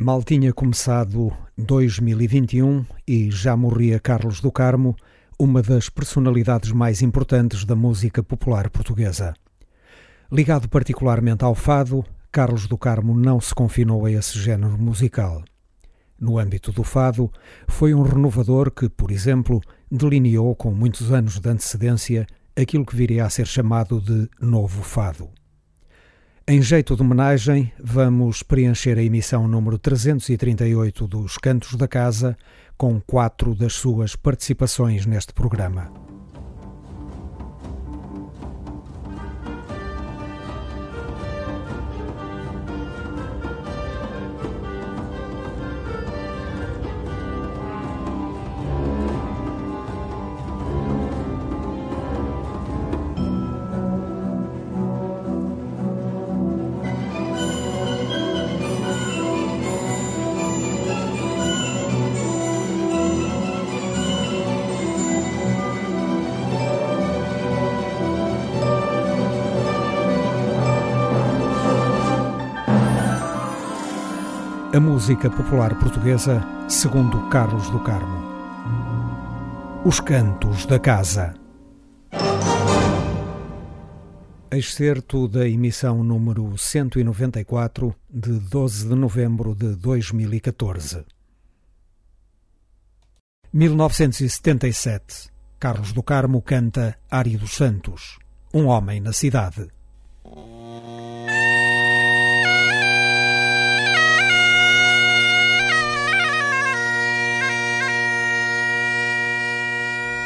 Mal tinha começado 2021 e já morria Carlos do Carmo, uma das personalidades mais importantes da música popular portuguesa. Ligado particularmente ao fado, Carlos do Carmo não se confinou a esse género musical. No âmbito do fado, foi um renovador que, por exemplo, delineou com muitos anos de antecedência aquilo que viria a ser chamado de novo fado. Em jeito de homenagem, vamos preencher a emissão número 338 dos Cantos da Casa com quatro das suas participações neste programa. Música popular portuguesa segundo Carlos do Carmo. Os Cantos da Casa. Excerto da emissão número 194 de 12 de novembro de 2014. 1977. Carlos do Carmo canta Ari dos Santos, Um Homem na Cidade.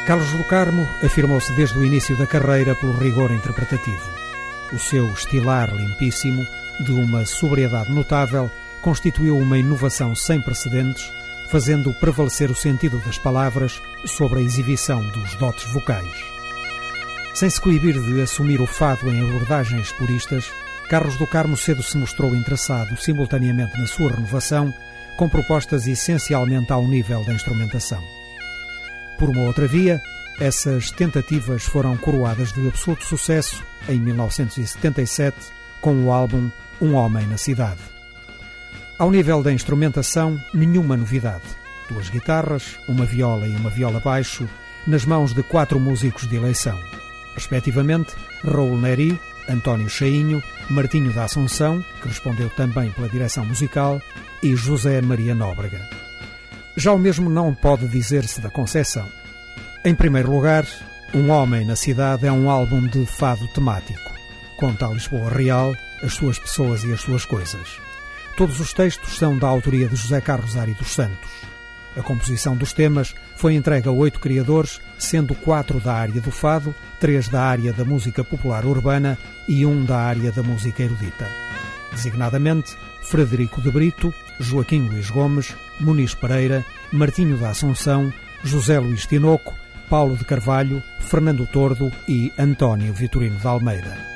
Carlos do Carmo afirmou-se desde o início da carreira pelo rigor interpretativo. O seu estilar limpíssimo, de uma sobriedade notável, constituiu uma inovação sem precedentes, fazendo prevalecer o sentido das palavras sobre a exibição dos dotes vocais. Sem se coibir de assumir o fado em abordagens puristas, Carlos do Carmo cedo se mostrou interessado simultaneamente na sua renovação, com propostas essencialmente ao nível da instrumentação. Por uma outra via, essas tentativas foram coroadas de absoluto sucesso em 1977 com o álbum Um Homem na Cidade. Ao nível da instrumentação, nenhuma novidade. Duas guitarras, uma viola e uma viola baixo, nas mãos de quatro músicos de eleição, respectivamente Raul Neri, António Chainho, Martinho da Assunção, que respondeu também pela direção musical, e José Maria Nóbrega. Já o mesmo não pode dizer-se da Conceição. Em primeiro lugar, Um Homem na Cidade é um álbum de fado temático. Conta a Lisboa real, as suas pessoas e as suas coisas. Todos os textos são da autoria de José Carlos Ari dos Santos. A composição dos temas foi entregue a oito criadores, sendo quatro da área do fado, três da área da música popular urbana e um da área da música erudita. Designadamente, Frederico de Brito, Joaquim Luís Gomes, Muniz Pereira, Martinho da Assunção, José Luís Tinoco, Paulo de Carvalho, Fernando Tordo e António Vitorino de Almeida.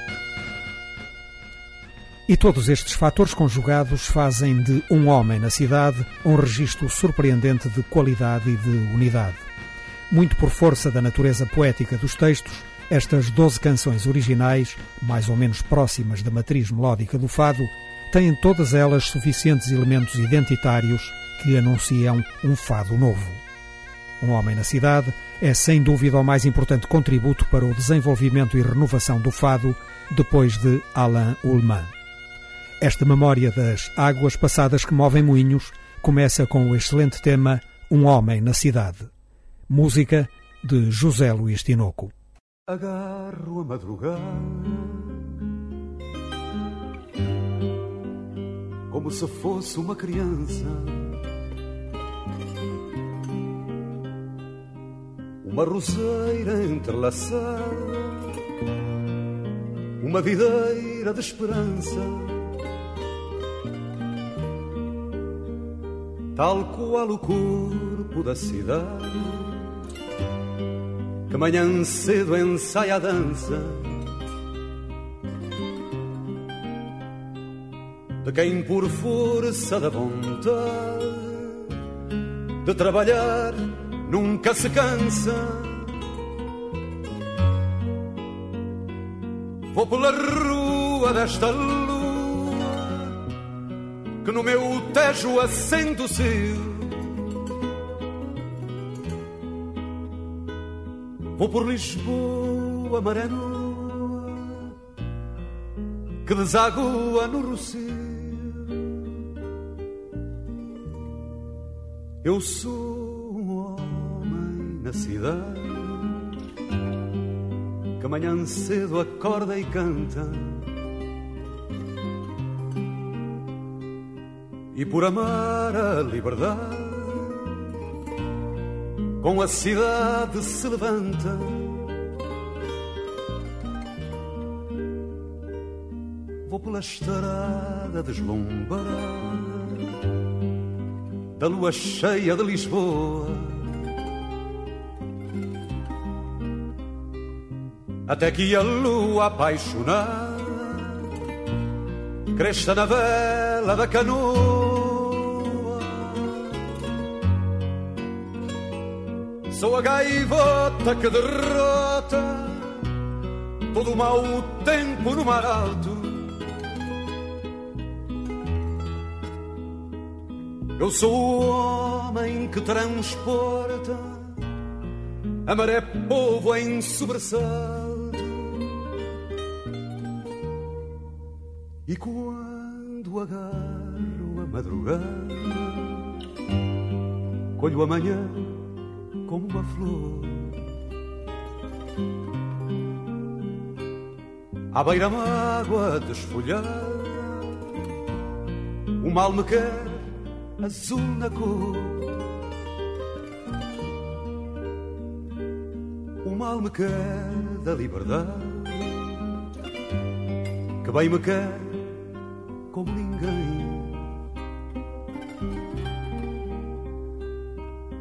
E todos estes fatores conjugados fazem de Um Homem na Cidade um registro surpreendente de qualidade e de unidade. Muito por força da natureza poética dos textos, estas doze canções originais, mais ou menos próximas da matriz melódica do fado, têm todas elas suficientes elementos identitários que anunciam um fado novo. Um Homem na Cidade é sem dúvida o mais importante contributo para o desenvolvimento e renovação do fado depois de Alain Ullmann. Esta memória das águas passadas que movem moinhos começa com o excelente tema Um Homem na Cidade. Música de José Luís Tinoco. Agarro a madrugada como se fosse uma criança. Uma roseira entrelaçada, uma videira de esperança. Tal qual o corpo da cidade, que manhã cedo ensaia a dança de quem por força da vontade de trabalhar nunca se cansa. Vou pela rua desta lua que no meu tejo acende o cio. Vou por Lisboa, nua, que desagua no Rocio. Eu sou um homem na cidade que amanhã cedo acorda e canta. E por amar a liberdade, com a cidade se levanta. Vou pela estrada deslumbrada da lua cheia de Lisboa. Até que a lua apaixonada cresça na vela da canoa. Sou a gaivota que derrota todo o mau tempo no mar alto Eu sou o homem que transporta a maré povo em sobressalto. E quando agarro a madrugada, colho amanhã como uma flor. À beira-mágua desfolhada, o mal me quer azul na cor. O mal me quer da liberdade, que bem me quer como ninguém.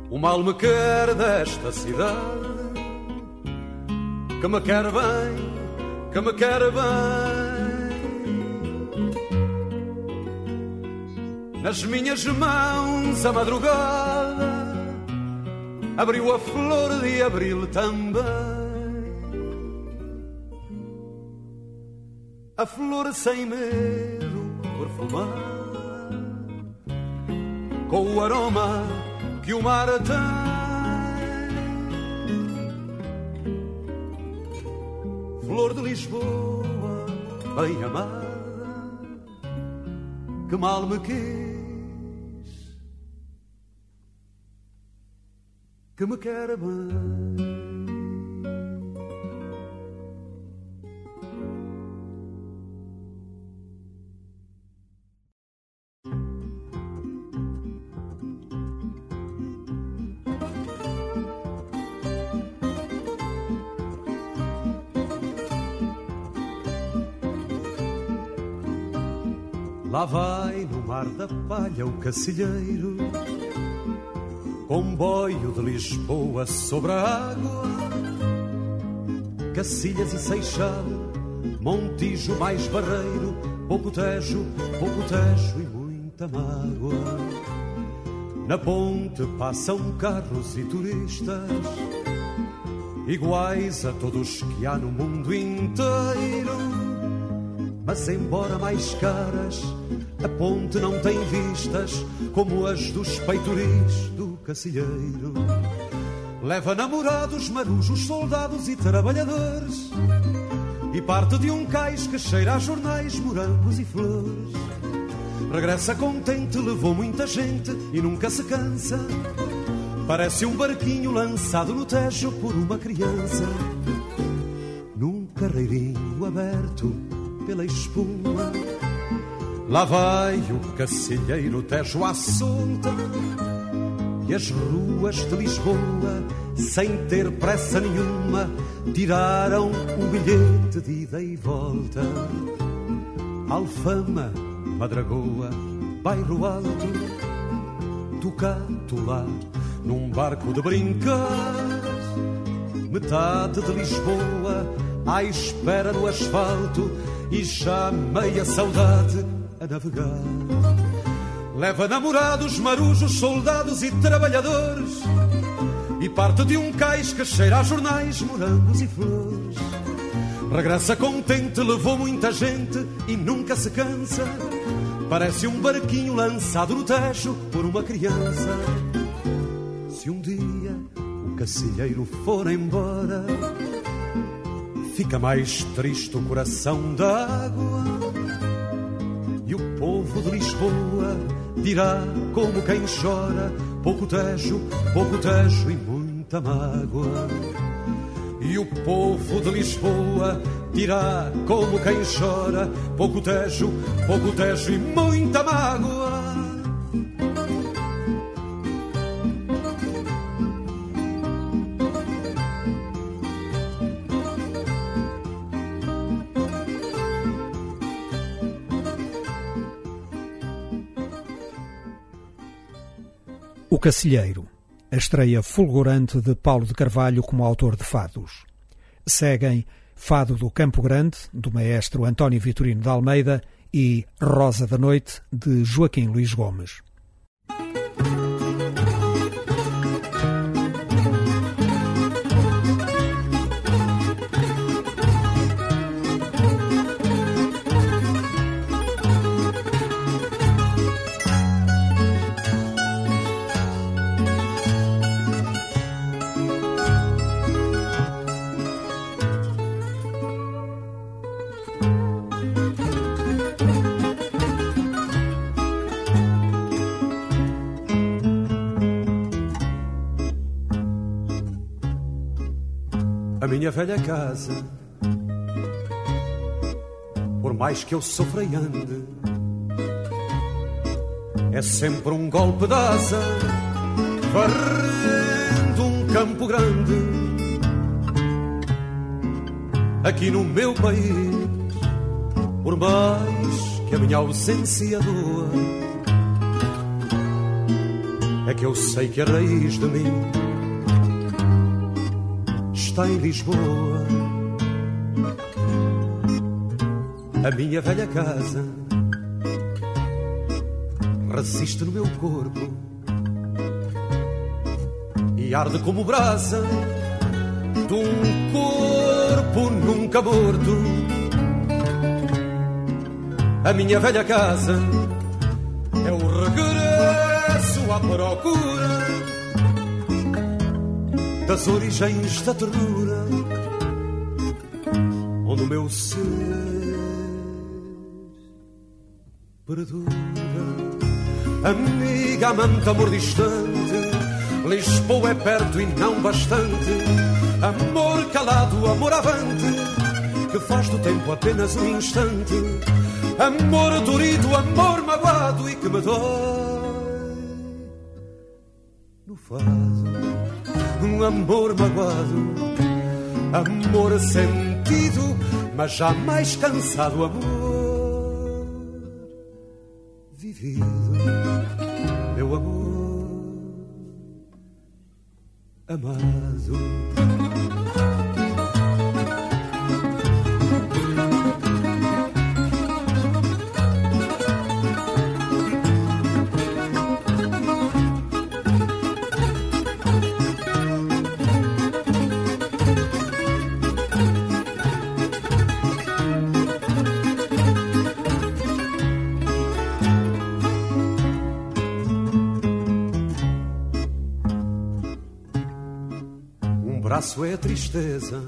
O mal me quer desta cidade, que me quer bem, que me quer bem. Nas minhas mãos a madrugada abriu a flor de abril também. A flor sem medo perfumada, com o aroma que o mar tem. Flor de Lisboa, bem amada, que mal me quis que me quer bem. Lá vai no mar da palha o cacilheiro Comboio de Lisboa sobre a água, Cacilhas e Seixal, Montijo mais Barreiro, pouco Tejo, pouco Tejo e muita mágoa. Na ponte passam carros e turistas, iguais a todos que há no mundo inteiro. Mas embora mais caras, a ponte não tem vistas como as dos peitoris do cacilheiro. Leva namorados, marujos, soldados e trabalhadores. E parte de um cais que cheira a jornais, morangos e flores. Regressa contente, levou muita gente e nunca se cansa. Parece um barquinho lançado no tejo por uma criança. Num carreirinho aberto pela espuma. Lá vai o cacilheiro Tejo à solta E as ruas de Lisboa Sem ter pressa nenhuma Tiraram o bilhete de ida e volta. Alfama, Madragoa, Bairro Alto Ducato lá, num barco de brincar Metade de Lisboa à espera no asfalto e já meia saudade a navegar. Leva namorados, marujos, soldados e trabalhadores. E parte de um cais que cheira a jornais, morangos e flores. Regressa contente, levou muita gente e nunca se cansa. Parece um barquinho lançado no tejo por uma criança. Se um dia o cacilheiro for embora, fica mais triste o coração d'água. E o povo de Lisboa dirá como quem chora: pouco tejo, pouco tejo e muita mágoa. E o povo de Lisboa dirá como quem chora: pouco tejo, pouco tejo e muita mágoa. Cacilheiro, a estreia fulgurante de Paulo de Carvalho como autor de fados. Seguem Fado do Campo Grande, do maestro António Vitorino de Almeida, e Rosa da Noite, de Joaquim Luís Gomes. Minha velha casa. Por mais que eu sofra e ande, é sempre um golpe de asa, varrendo um campo grande. Aqui no meu país, por mais que a minha ausência doa, é que eu sei que a raiz de mim está em Lisboa. A minha velha casa resiste no meu corpo e arde como brasa de um corpo nunca morto. A minha velha casa é o regresso à procura das origens da ternura, onde o meu ser perdura. Amiga, amante, amor distante, Lisboa é perto e não bastante. Amor calado, amor avante, que faz do tempo apenas um instante. Amor dorido, amor magoado e que me dói no fado um amor magoado, amor sentido, mas jamais cansado, amor vivido, meu amor amado. Braço é tristeza,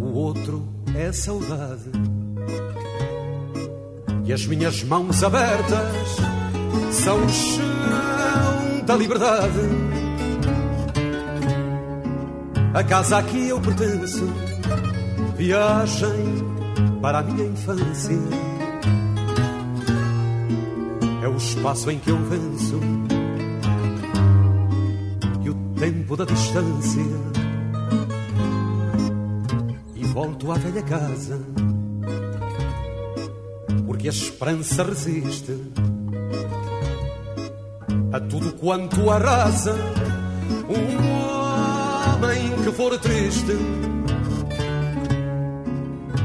o outro é saudade. E as minhas mãos abertas são o chão da liberdade. A casa a que eu pertenço, viagem para a minha infância. É o espaço em que eu venço tempo da distância. E volto à velha casa porque a esperança resiste a tudo quanto arrasa. Um homem que for triste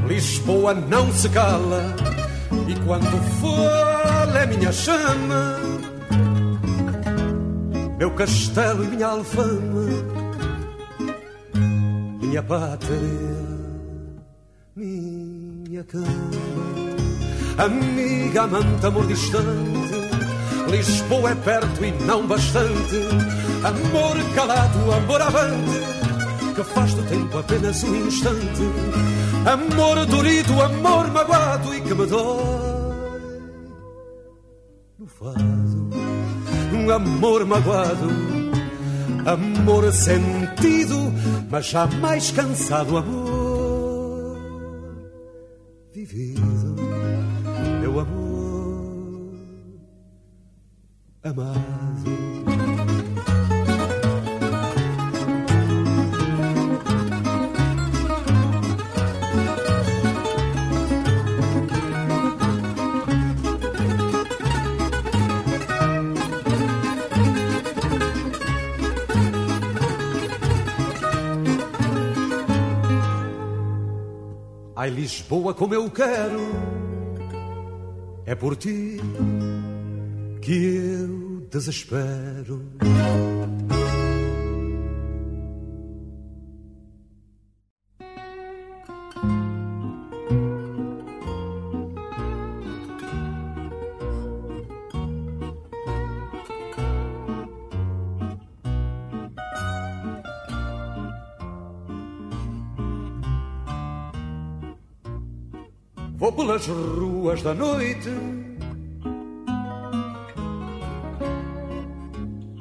Lisboa não se cala e quando fala é minha chama meu castelo e minha alfama, minha pátria, minha cama. amiga, amante, amor distante. Lisboa é perto e não bastante. Amor calado, amor avante, que faz do tempo apenas um instante. Amor dorido, amor magoado e que me dói no fado. Um amor magoado, amor sentido, mas jamais cansado, amor vivido, meu amor amado. Ai, Lisboa, como eu quero, é por ti que eu desespero. Pelas ruas da noite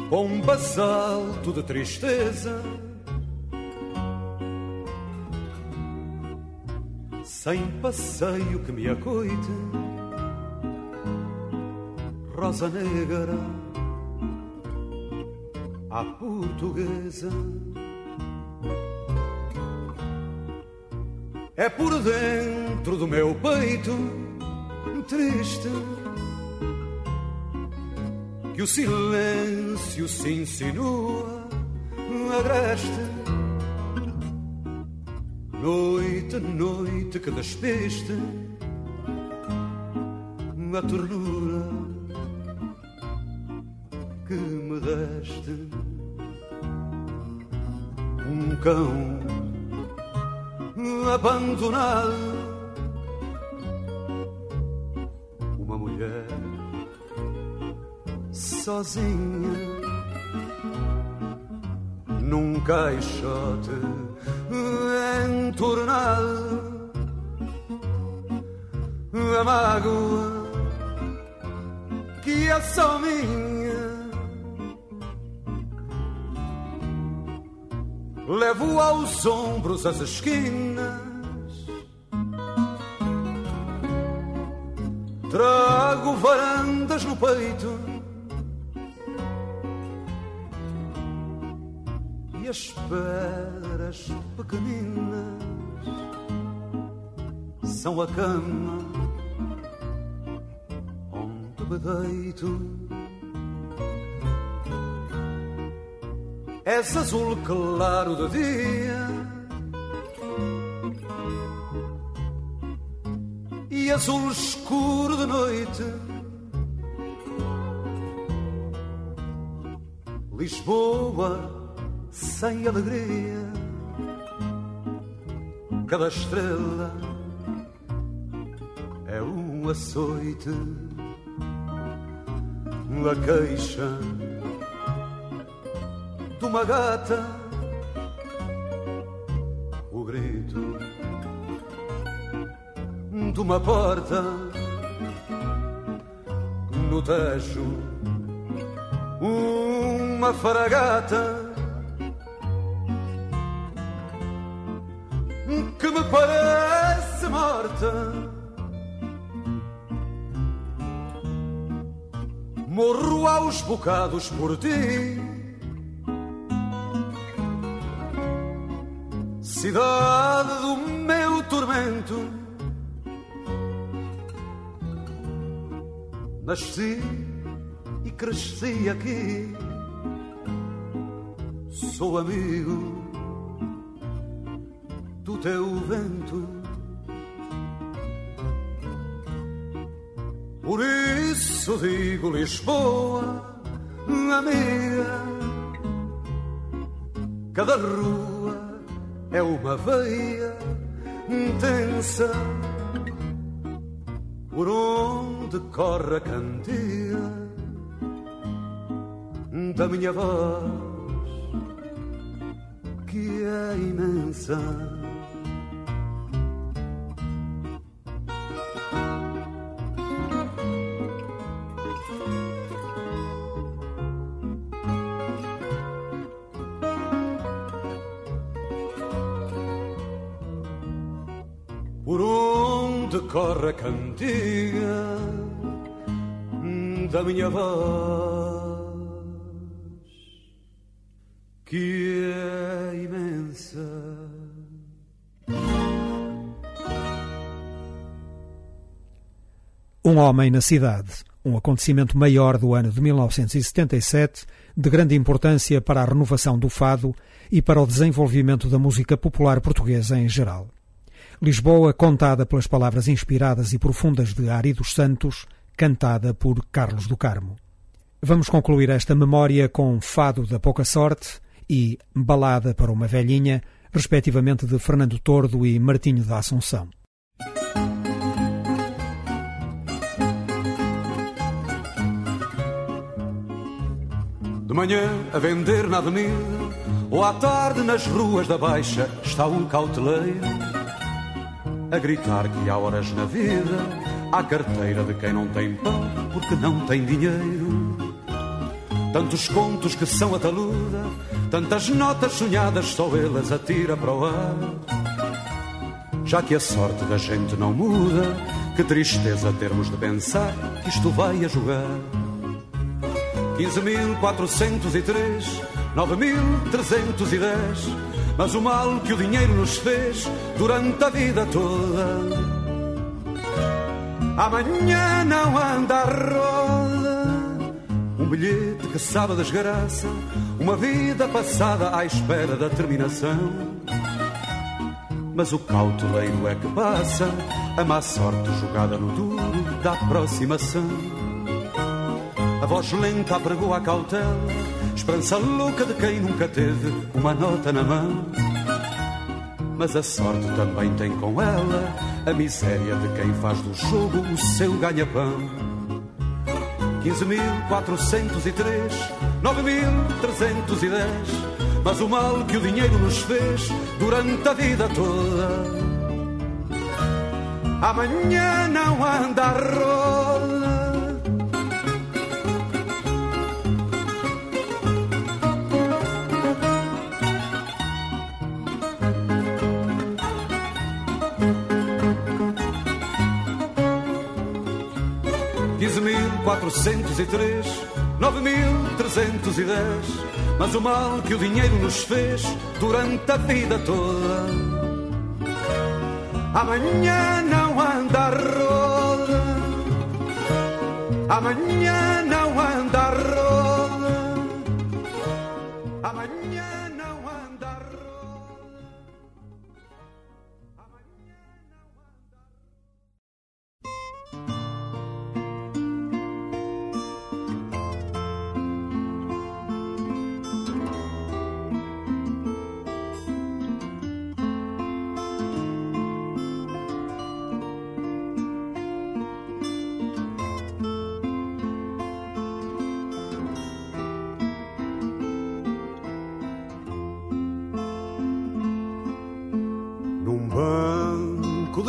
com um basalto de tristeza. Sem passeio que me acoite, rosa negra, à portuguesa. É por dentro do meu peito triste que o silêncio se insinua agreste. Noite, noite que despeste a ternura que me deste. Um cão abandonado, uma mulher sozinha num caixote entornado. A mágoa que é só minha. Levo aos ombros as esquinas. Trago varandas no peito. E as pedras pequeninas são a cama onde me deito. Azul claro de dia. E azul escuro de noite. Lisboa sem alegria, cada estrela é um açoite, uma queixa uma gata, o grito de uma porta no tejo, uma faragata que me parece morta. Morro aos bocados por ti. Cidade do meu tormento. Nasci e cresci aqui, sou amigo do teu vento. Por isso digo Lisboa, amiga, cada rua é uma veia intensa por onde corre a cantiga da minha voz, que é imensa. Por onde corre a cantiga da minha voz, que é imensa. Um homem na cidade, um acontecimento maior do ano de 1977, de grande importância para a renovação do fado e para o desenvolvimento da música popular portuguesa em geral. Lisboa, contada pelas palavras inspiradas e profundas de Ari dos Santos, cantada por Carlos do Carmo. Vamos concluir esta memória com Fado da Pouca Sorte e Balada para uma Velhinha, respectivamente de Fernando Tordo e Martinho da Assunção. De manhã a vender na avenida ou à tarde nas ruas da Baixa está um cauteleiro a gritar que há horas na vida há carteira de quem não tem pão porque não tem dinheiro. Tantos contos que são a taluda, tantas notas sonhadas só elas atira para o ar. Já que a sorte da gente não muda, que tristeza termos de pensar que isto vai a jogar. 15.403, 9.310 mas o mal que o dinheiro nos fez durante a vida toda. Amanhã não anda a roda, um bilhete que sabe a desgraça, uma vida passada à espera da terminação. Mas o cauteleiro é que passa, a má sorte jogada no duro da aproximação. A voz lenta pregou a cautela Esperança louca de quem nunca teve uma nota na mão. Mas a sorte também tem com ela a miséria de quem faz do jogo o seu ganha-pão. 15.403, 9.310. Mas o mal que o dinheiro nos fez durante a vida toda. Amanhã não anda a roda quatrocentos e três, nove mil trezentos e dez. Mas o mal que o dinheiro nos fez durante a vida toda. Amanhã não anda a roda. Amanhã não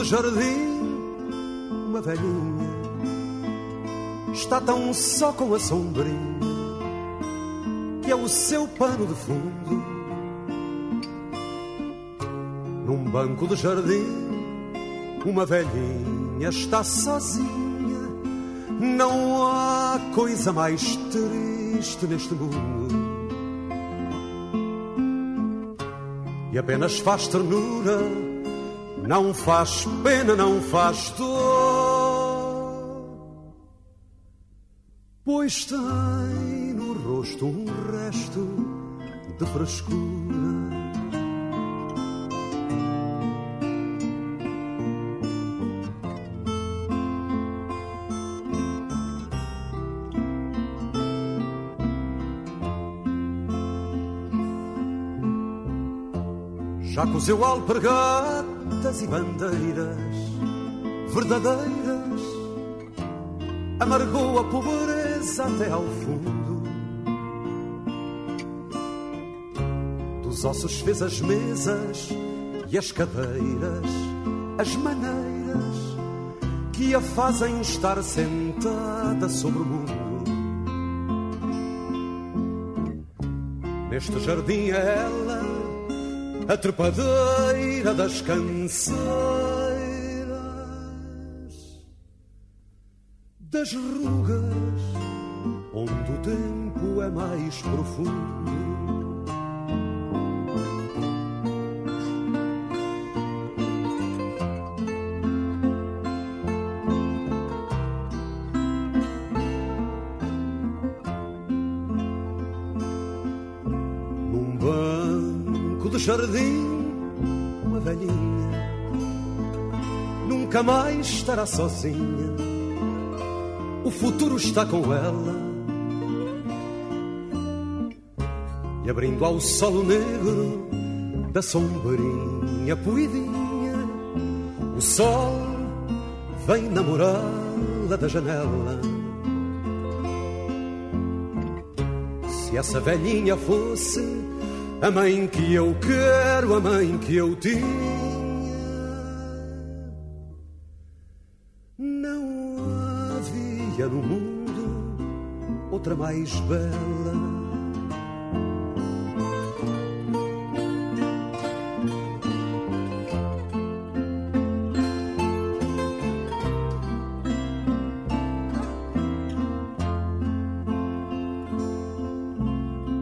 jardim, uma velhinha está tão só com a sombrinha que é o seu pano de fundo. Num banco de jardim, uma velhinha está sozinha. Não há coisa mais triste neste mundo. e apenas faz ternura, não faz pena, não faz dor, pois tem no rosto um resto de frescura. Já cozeu alpargatas e bandeiras verdadeiras amargou a pobreza até ao fundo. Dos ossos fez as mesas e as cadeiras, as maneiras que a fazem estar sentada sobre o mundo. Neste jardim é ela, a trepadeira das canseiras. Estará sozinha o futuro está com ela. E abrindo ao solo negro da sombrinha poidinha, o sol vem namorá-la da janela. Se essa velhinha fosse a mãe que eu quero, a mãe que eu tinha mais bela.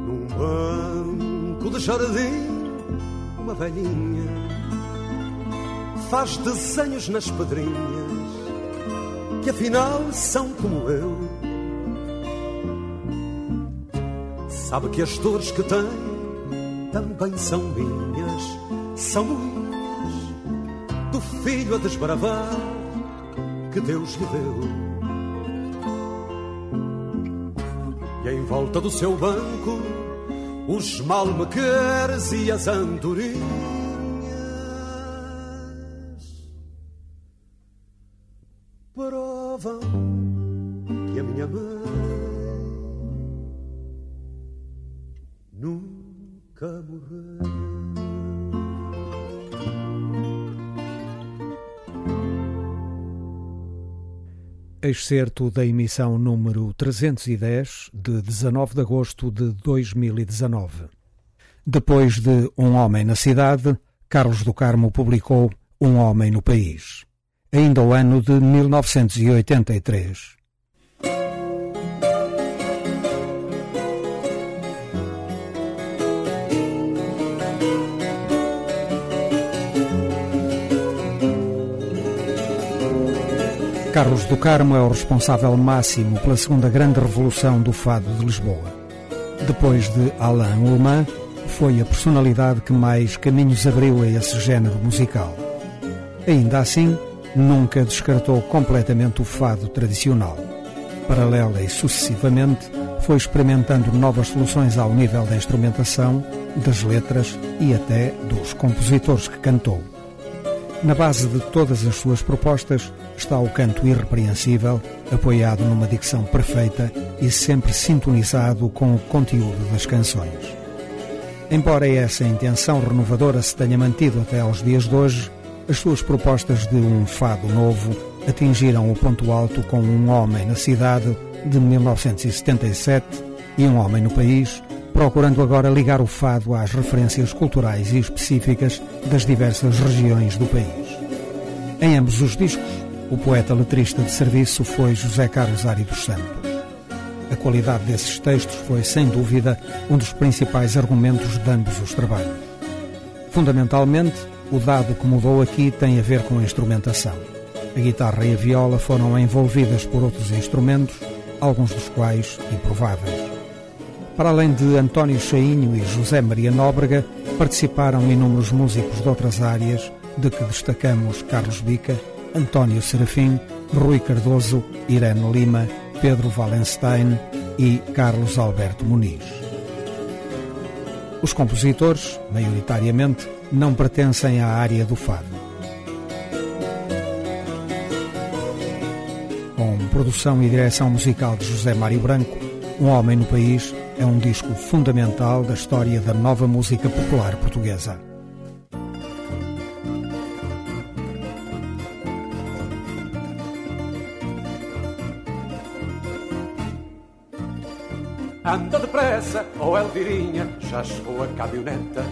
Num banco de jardim, uma velhinha faz desenhos nas pedrinhas que afinal são como eu. Sabe que as dores que tem também são minhas, são minhas, do filho a desbravar que Deus lhe deu. E em volta do seu banco, os malmequeres e as andorinhas excerto da emissão número 310 de 19 de agosto de 2019. Depois de Um Homem na Cidade, Carlos do Carmo publicou Um Homem no País. Ainda o ano de 1983. Carlos do Carmo é o responsável máximo pela segunda grande revolução do fado de Lisboa. Depois de Alain Ullmann, foi a personalidade que mais caminhos abriu a esse género musical. Ainda assim, nunca descartou completamente o fado tradicional. Paralela e sucessivamente, foi experimentando novas soluções ao nível da instrumentação, das letras e até dos compositores que cantou. Na base de todas as suas propostas está o canto irrepreensível, apoiado numa dicção perfeita e sempre sintonizado com o conteúdo das canções. Embora essa intenção renovadora se tenha mantido até aos dias de hoje, as suas propostas de um fado novo atingiram o ponto alto com Um Homem na Cidade, de 1977, e Um Homem no País, procurando agora ligar o fado às referências culturais e específicas das diversas regiões do país. Em ambos os discos, o poeta letrista de serviço foi José Carlos Ari dos Santos. A qualidade desses textos foi, sem dúvida, um dos principais argumentos de ambos os trabalhos. Fundamentalmente, o dado que mudou aqui tem a ver com a instrumentação. A guitarra e a viola foram envolvidas por outros instrumentos, alguns dos quais improváveis. Para além de António Chainho e José Maria Nóbrega, participaram inúmeros músicos de outras áreas, de que destacamos Carlos Bica, António Serafim, Rui Cardoso, Irene Lima, Pedro Wallenstein e Carlos Alberto Muniz. Os compositores, maioritariamente, não pertencem à área do fado. Com produção e direção musical de José Mário Branco, Um Homem no País é um disco fundamental da história da nova música popular portuguesa. Anda depressa, oh Elvirinha, já chegou a caminhoneta.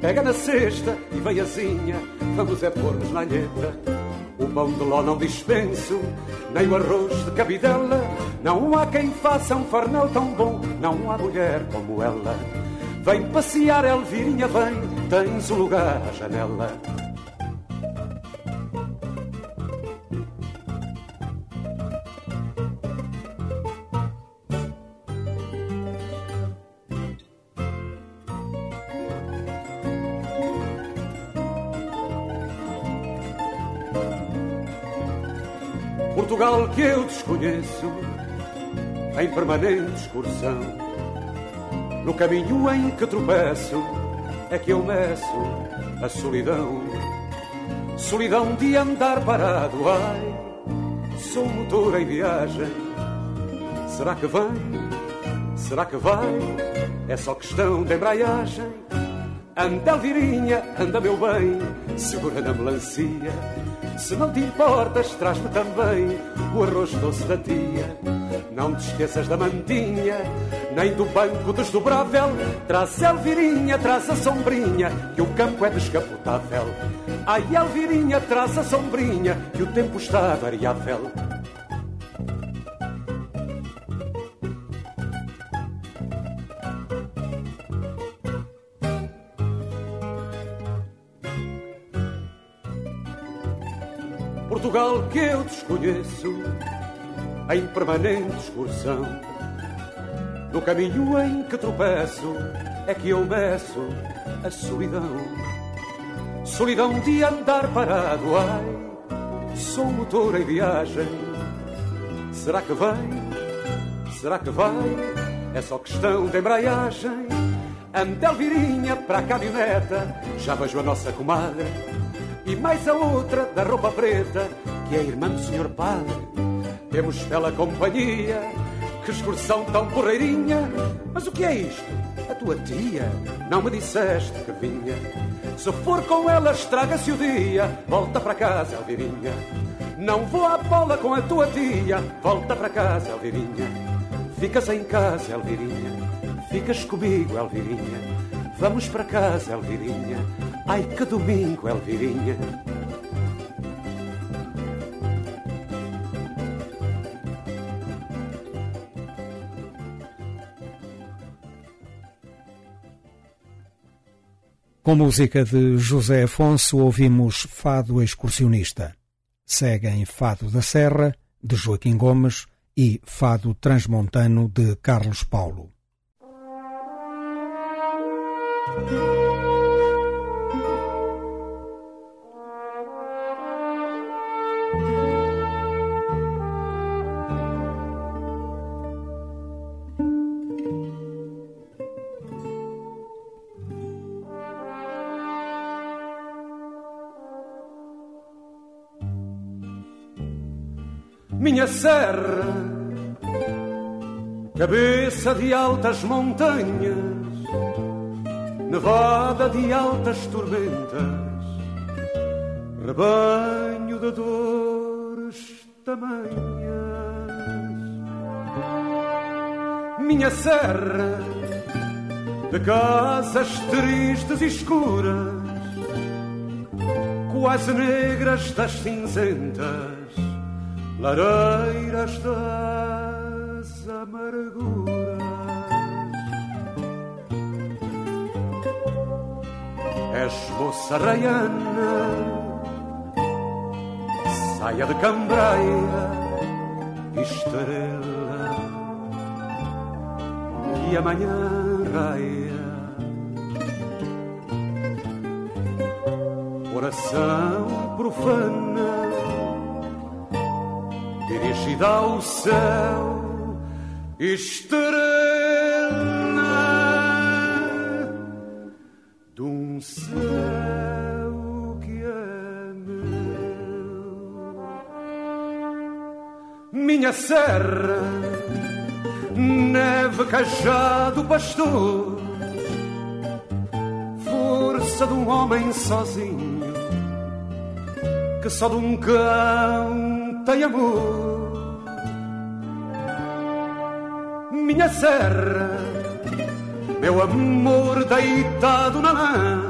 Pega na cesta e veiazinha, vamos é pôr-nos na alheta. O pão de ló não dispenso, nem o arroz de cabidela. Não há quem faça um farnel tão bom, não há mulher como ela. Vem passear, Elvirinha, vem, tens o lugar à janela. Que eu desconheço, em permanente excursão. No caminho em que tropeço, é que eu meço a solidão. Solidão de andar parado, ai, sou motor em viagem. Será que vem? Será que vai? É só questão de embreagem. Anda, Elvirinha, anda, meu bem, segura na melancia se não te importas, traz-me também o arroz doce da tia. Não te esqueças da mantinha, nem do banco desdobrável. Traz Elvirinha, traz a sombrinha, que o campo é descapotável. Ai, Elvirinha, traz a sombrinha, que o tempo está variável. Portugal que eu desconheço, em permanente excursão. No caminho em que tropeço, é que eu meço a solidão. Solidão de andar parado, ai, sou motor em viagem. Será que vai? Será que vai? É só questão de embreagem. Anda Elvirinha para a caminhoneta, já vejo a nossa comadre e mais a outra da roupa preta, que é irmã do senhor padre. Temos bela companhia, que excursão tão porreirinha. Mas o que é isto? A tua tia não me disseste que vinha. Se for com ela, estraga-se o dia. Volta para casa, Elvirinha. Não vou à bola com a tua tia. Volta para casa, Elvirinha. Ficas em casa, Elvirinha. Ficas comigo, Elvirinha. Vamos para casa, Elvirinha. Ai que domingo, Elvirinha. Com música de José Afonso ouvimos Fado Excursionista. Seguem Fado da Serra, de Joaquim Gomes, e Fado Transmontano, de Carlos Paulo. Minha serra, cabeça de altas montanhas, nevada de altas tormentas, rebanho de dores tamanhas. Minha serra, de casas tristes e escuras, quase negras das cinzentas lareiras das amarguras. És moça raiana, saia de cambraia, estrela, e amanhã raia. Oração profana dirigida ao céu, estrela de um céu que é meu. Minha serra, neve cajado pastor, força de um homem sozinho, que só de um cão tem amor. Minha serra, meu amor deitado na lã,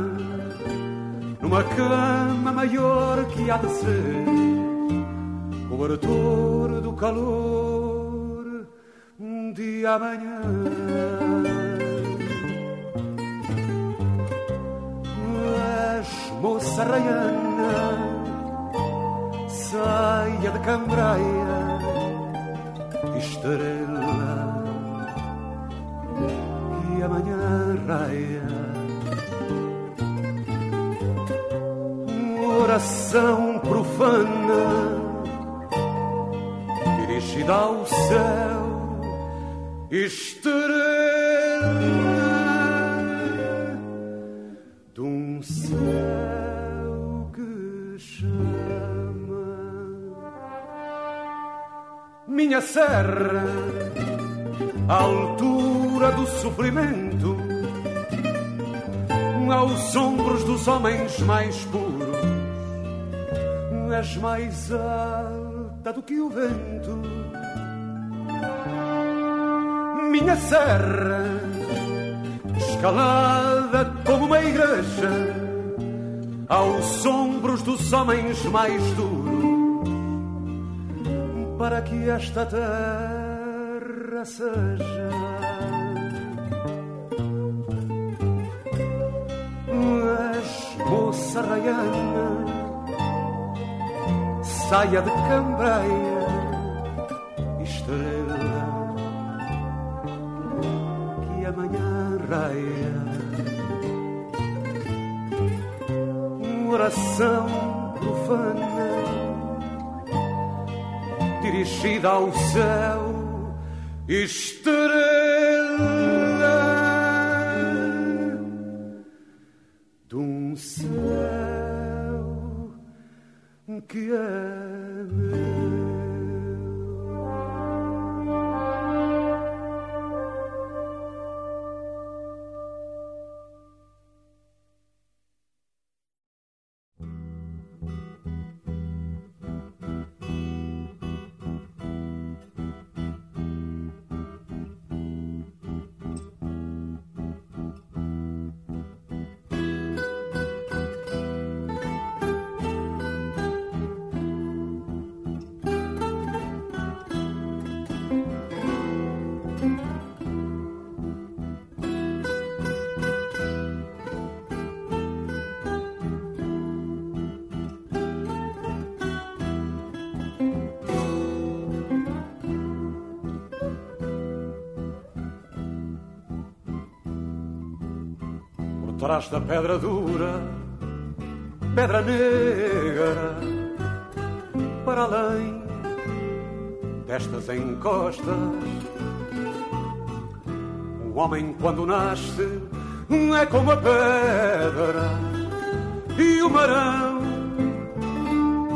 numa cama maior que há de ser cobertor do calor de amanhã. És moça raiana, saia de cambraia, estrela que amanhã raia. Oração profana dirigida ao céu, estrela Minha serra, à altura do sofrimento, aos ombros dos homens mais puros, és mais alta do que o vento. Minha serra, escalada como uma igreja, aos ombros dos homens mais duros, para que esta terra seja. És moça raiana saia de cambraia, estrela que amanhã raia. Oração profana dirigida ao céu, estrela de um céu que é Trás da pedra dura, pedra negra, para além destas encostas. Um homem quando nasce é como a pedra e o marão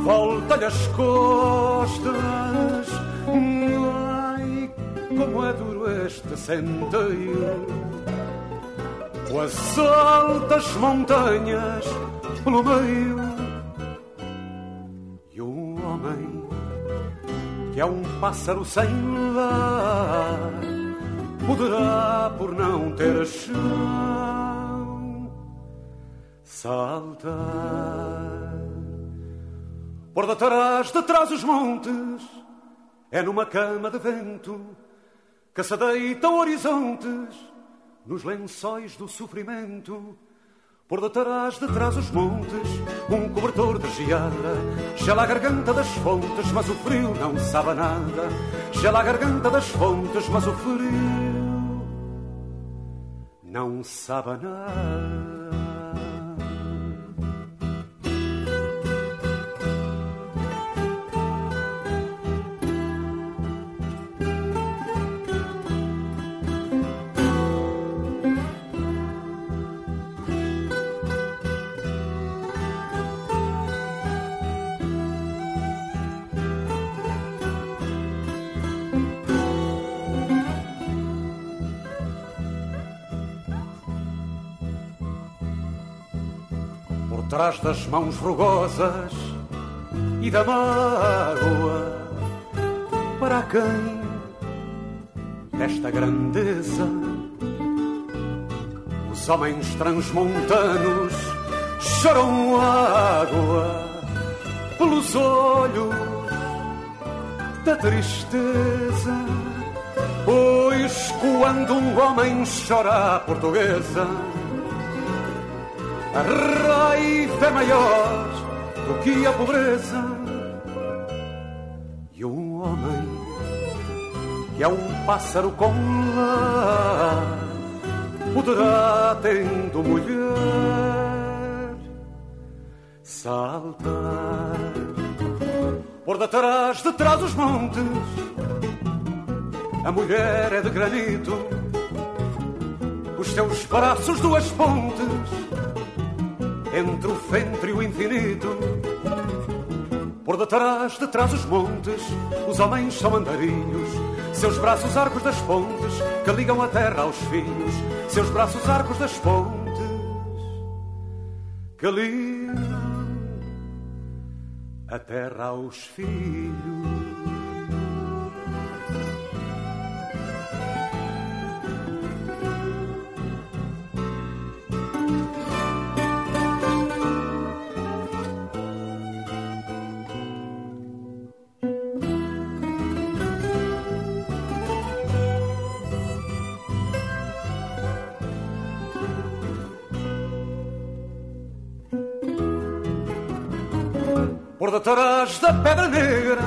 volta-lhe as costas. Ai, como é duro este centeio as altas montanhas pelo meio e um homem que é um pássaro sem lar poderá por não ter chão saltar. Por detrás detrás os montes é numa cama de vento que se deitam horizontes nos lençóis do sofrimento. Por detrás, detrás os montes, um cobertor de geada. Gela a garganta das fontes, mas o frio não sabe nada. Gela a garganta das fontes, mas o frio não sabe nada. Trás das mãos rugosas e da mágoa para quem desta grandeza os homens transmontanos choram água pelos olhos da tristeza. Pois quando um homem chora a portuguesa, a raiva é maior do que a pobreza. E um homem que é um pássaro com lar poderá, tendo mulher, saltar por detrás de trás os montes. A mulher é de granito, os teus braços duas pontes, entre o ventre e o infinito. Por detrás de trás os montes, os homens são andarilhos, seus braços arcos das pontes que ligam a terra aos filhos, seus braços arcos das pontes que ligam a terra aos filhos. Detrás da pedra negra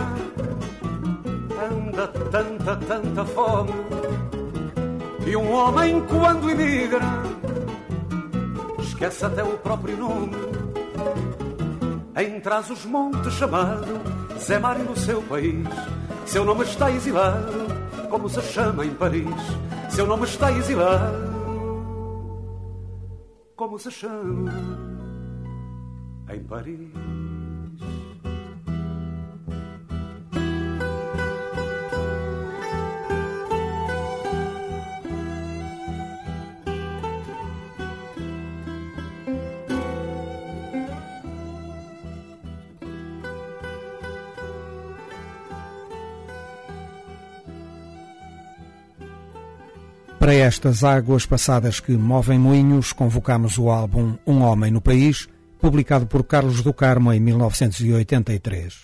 anda tanta, tanta fome que um homem quando emigra esquece até o próprio nome. Em trás os montes chamado Zé Mário no seu país, seu nome está exilado, como se chama em Paris. Seu nome está exilado, como se chama em Paris. Para estas águas passadas que movem moinhos, convocamos o álbum Um Homem no País, publicado por Carlos do Carmo em 1983.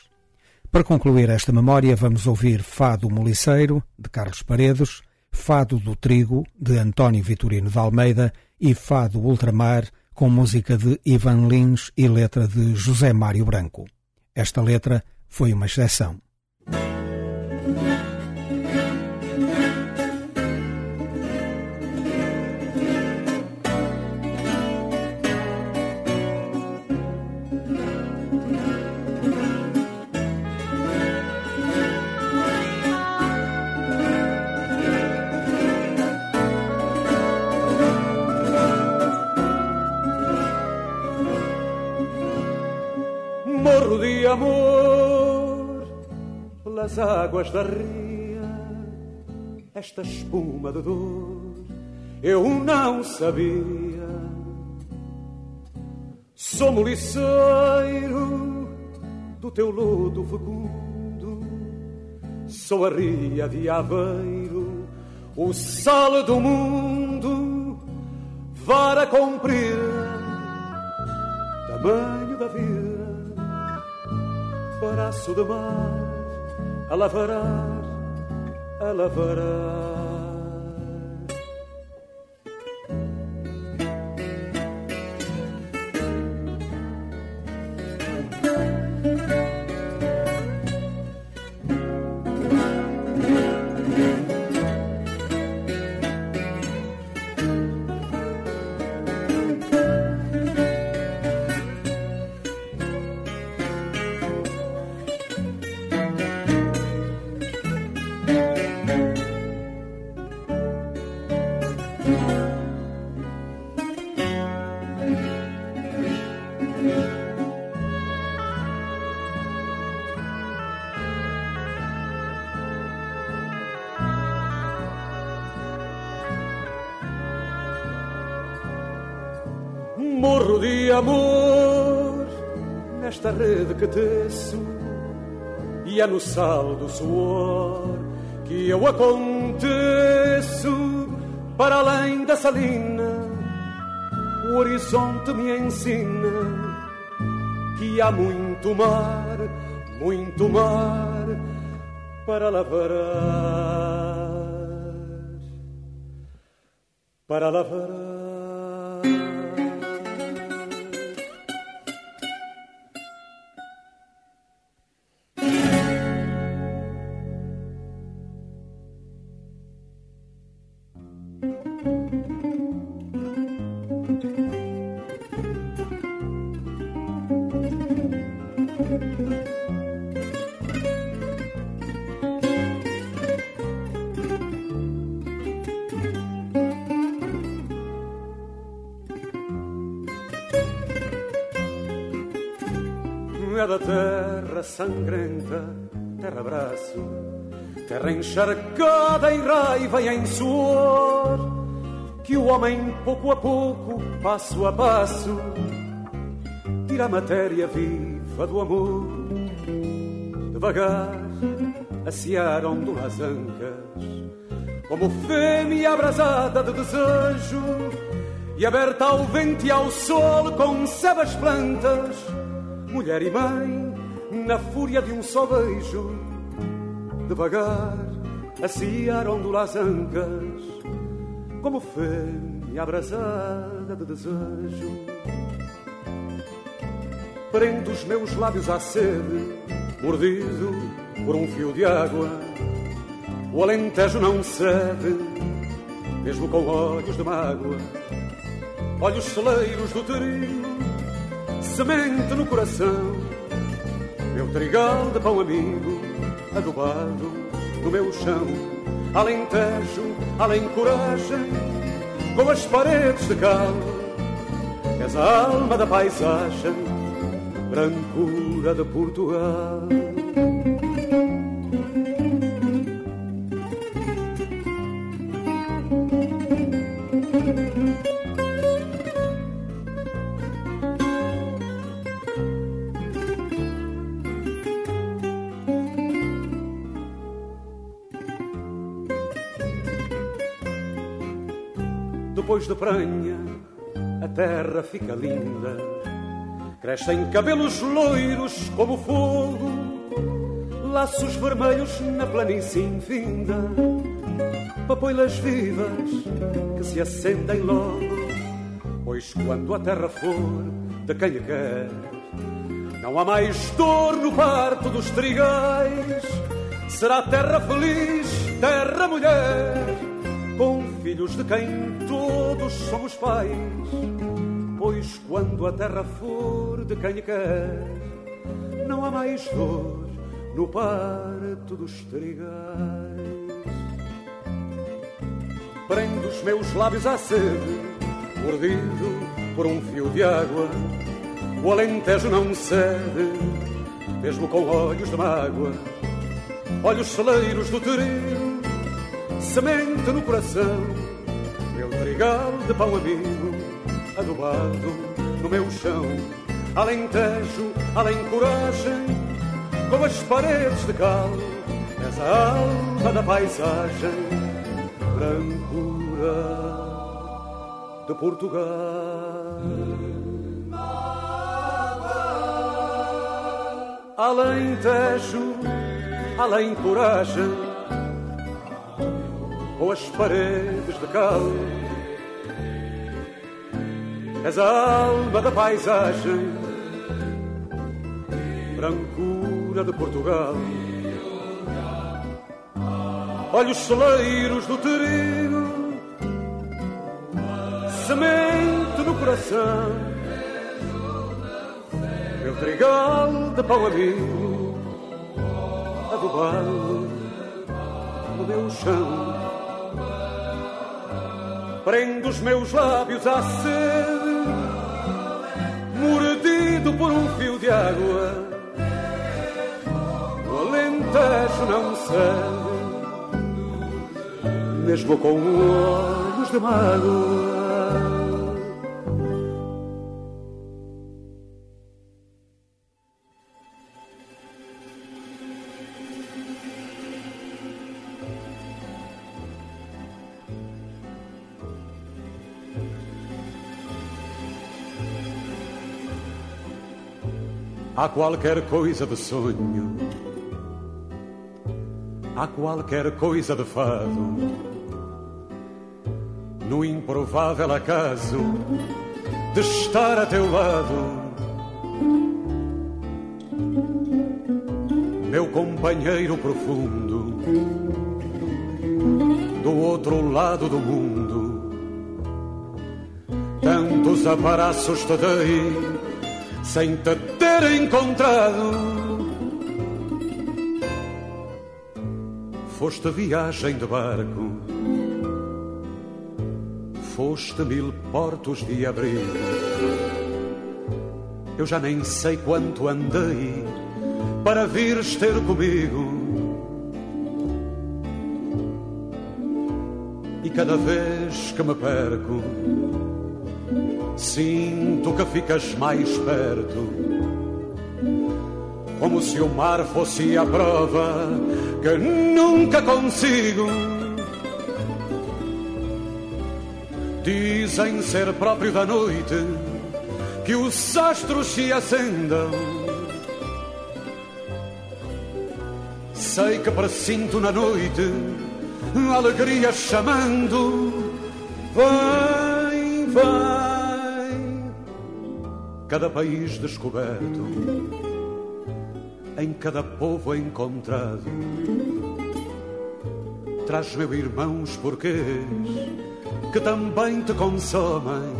Para concluir esta memória, vamos ouvir Fado Moliceiro, de Carlos Paredes, Fado do Trigo, de António Vitorino de Almeida e Fado Ultramar, com música de Ivan Lins e letra de José Mário Branco. Esta letra foi uma exceção. Nas águas da ria, esta espuma de dor eu não sabia. Sou moliceiro do teu lodo fecundo, sou a ria de Aveiro, o sal do mundo, vara comprida, tamanho da vida, braço de mar a lavrar, a lavrar. Que teço e é no sal do suor que eu aconteço para além da salina. O horizonte me ensina que há muito mar, muito mar para lavrar, para lavrar. Sangrenta, terra abraço, terra encharcada em raiva e em suor, que o homem pouco a pouco, passo a passo, tira a matéria viva do amor. Devagar, aciaram do as ancas, como fêmea abrasada de desejo, e aberta ao vento e ao sol, concebe as plantas mulher e mãe, na fúria de um só beijo, devagar aciaram las ancas, como fêmea abrasada de desejo. Prendo os meus lábios à sede, mordido por um fio de água. O alentejo não cede, mesmo com olhos de mágoa. Olhos celeiros do trio semente no coração. Trigal de pão amigo, adubado no meu chão. Além tejo, além coragem, com as paredes de cal. És a alma da paisagem, brancura de Portugal. De pranha, a terra fica linda. Crescem cabelos loiros como fogo, laços vermelhos na planície infinda, papoilas vivas que se acendem logo. Pois quando a terra for de quem a quer, não há mais dor no parto dos trigais. Será terra feliz, terra mulher, com filhos de quem todos somos pais. Pois quando a terra for de quem quer, não há mais dor no parto dos trigais. Prendo os meus lábios à sede, mordido por um fio de água. O alentejo não cede, mesmo com olhos de mágoa. Olhos celeiros do terreno semente no coração, meu trigal de pão amigo, adubado no meu chão, alentejo, além coragem, com as paredes de cal, és a alma da paisagem, brancura de Portugal. Alentejo, além coragem com as paredes de cal. És a alma da paisagem, brancura de Portugal. Olhos celeiros do trigo, semente no coração. Meu trigal de pão amigo, adubado no meu chão prendo os meus lábios à sede, mordido por um fio de água. O alentejo não cede, mesmo com olhos de mágoa. Há qualquer coisa de sonho, há qualquer coisa de fado, no improvável acaso de estar a teu lado. Meu companheiro profundo, do outro lado do mundo, tantos aparaços te dei sem te encontrado. Foste viagem de barco, foste mil portos de abrigo. Eu já nem sei quanto andei para vires ter comigo. E cada vez que me perco, Sinto que ficas mais perto, como se o mar fosse a prova que nunca consigo. Dizem ser próprio da noite que os astros se acendam. Sei que presinto na noite alegria chamando. Vem, vem cada país descoberto, em cada povo encontrado. Traz, meu irmãos, porquês que também te consomem.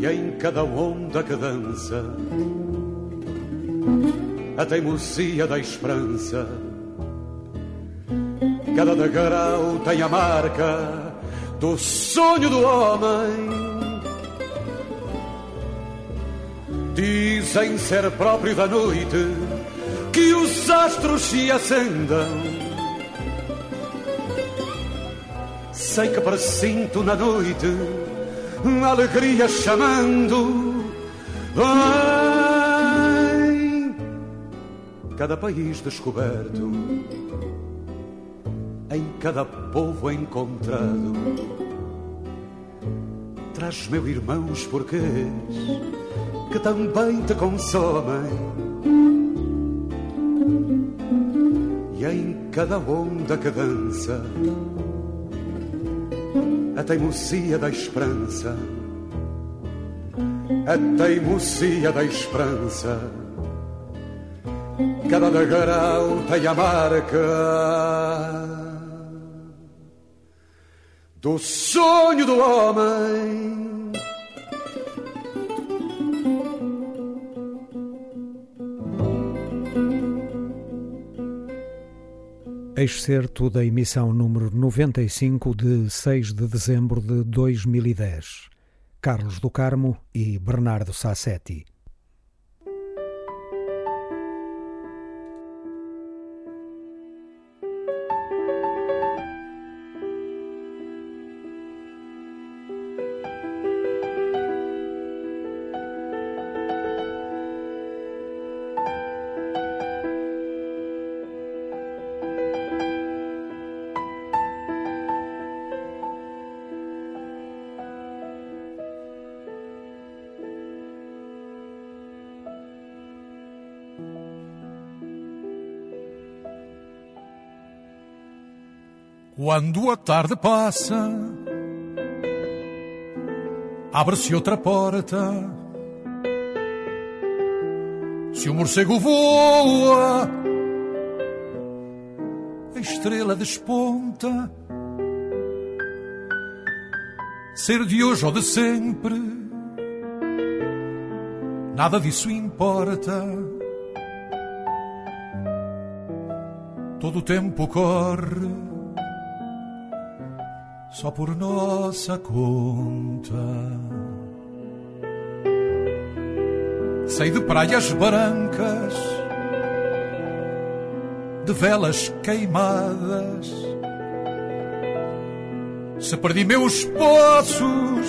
E em cada onda que dança, a teimosia da esperança. Cada degrau tem a marca do sonho do homem. Dizem ser próprio da noite que os astros se acendam. Sei que presinto na noite a alegria chamando. Vem, cada país descoberto, em cada povo encontrado. Traz, meu irmãos, porquês que também te consomem. E em cada onda que dança, a teimosia da esperança, a teimosia da esperança, cada degrau tem a marca do sonho do homem. Excerto da emissão número 95 de 6 de dezembro de 2010. Carlos do Carmo e Bernardo Sassetti. Quando a tarde passa, abre-se outra porta. Se o morcego voa, a estrela desponta. Ser de hoje ou de sempre, nada disso importa. Todo o tempo corre só por nossa conta. Sei de praias brancas, de velas queimadas. Se perdi meus poços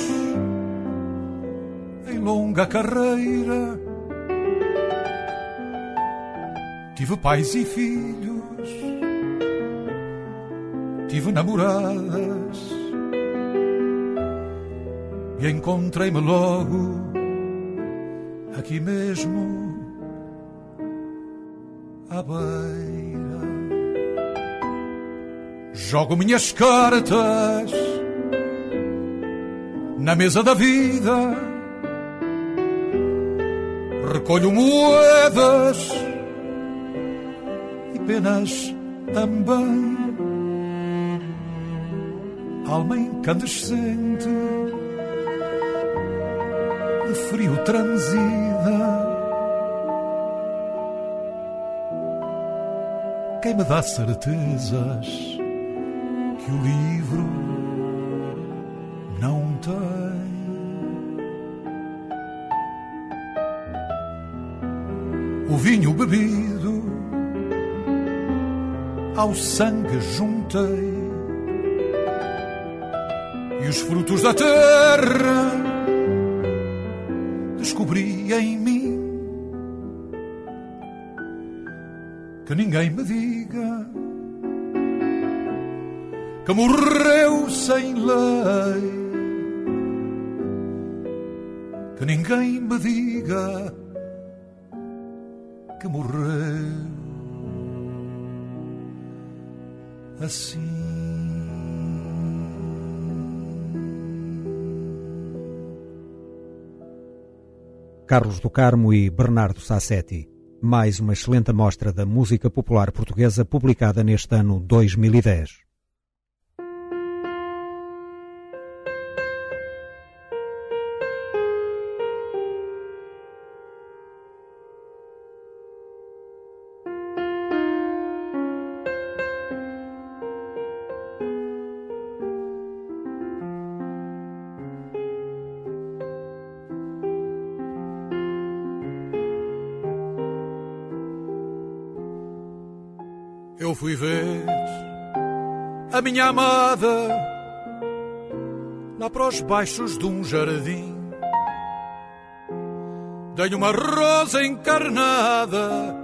em longa carreira, tive pais e filhos, tive namoradas encontrei-me logo aqui mesmo à beira. Jogo minhas cartas na mesa da vida, recolho moedas e penas também. Alma incandescente de frio transida. Quem me dá certezas que o livro não tem? O vinho bebido ao sangue juntei e os frutos da terra que ninguém me diga que morreu sem lei. Que ninguém me diga que morreu assim. Carlos do Carmo e Bernardo Sassetti. Mais uma excelente amostra da música popular portuguesa publicada neste ano 2010. Fui ver a minha amada lá para os baixos de um jardim. Dei uma rosa encarnada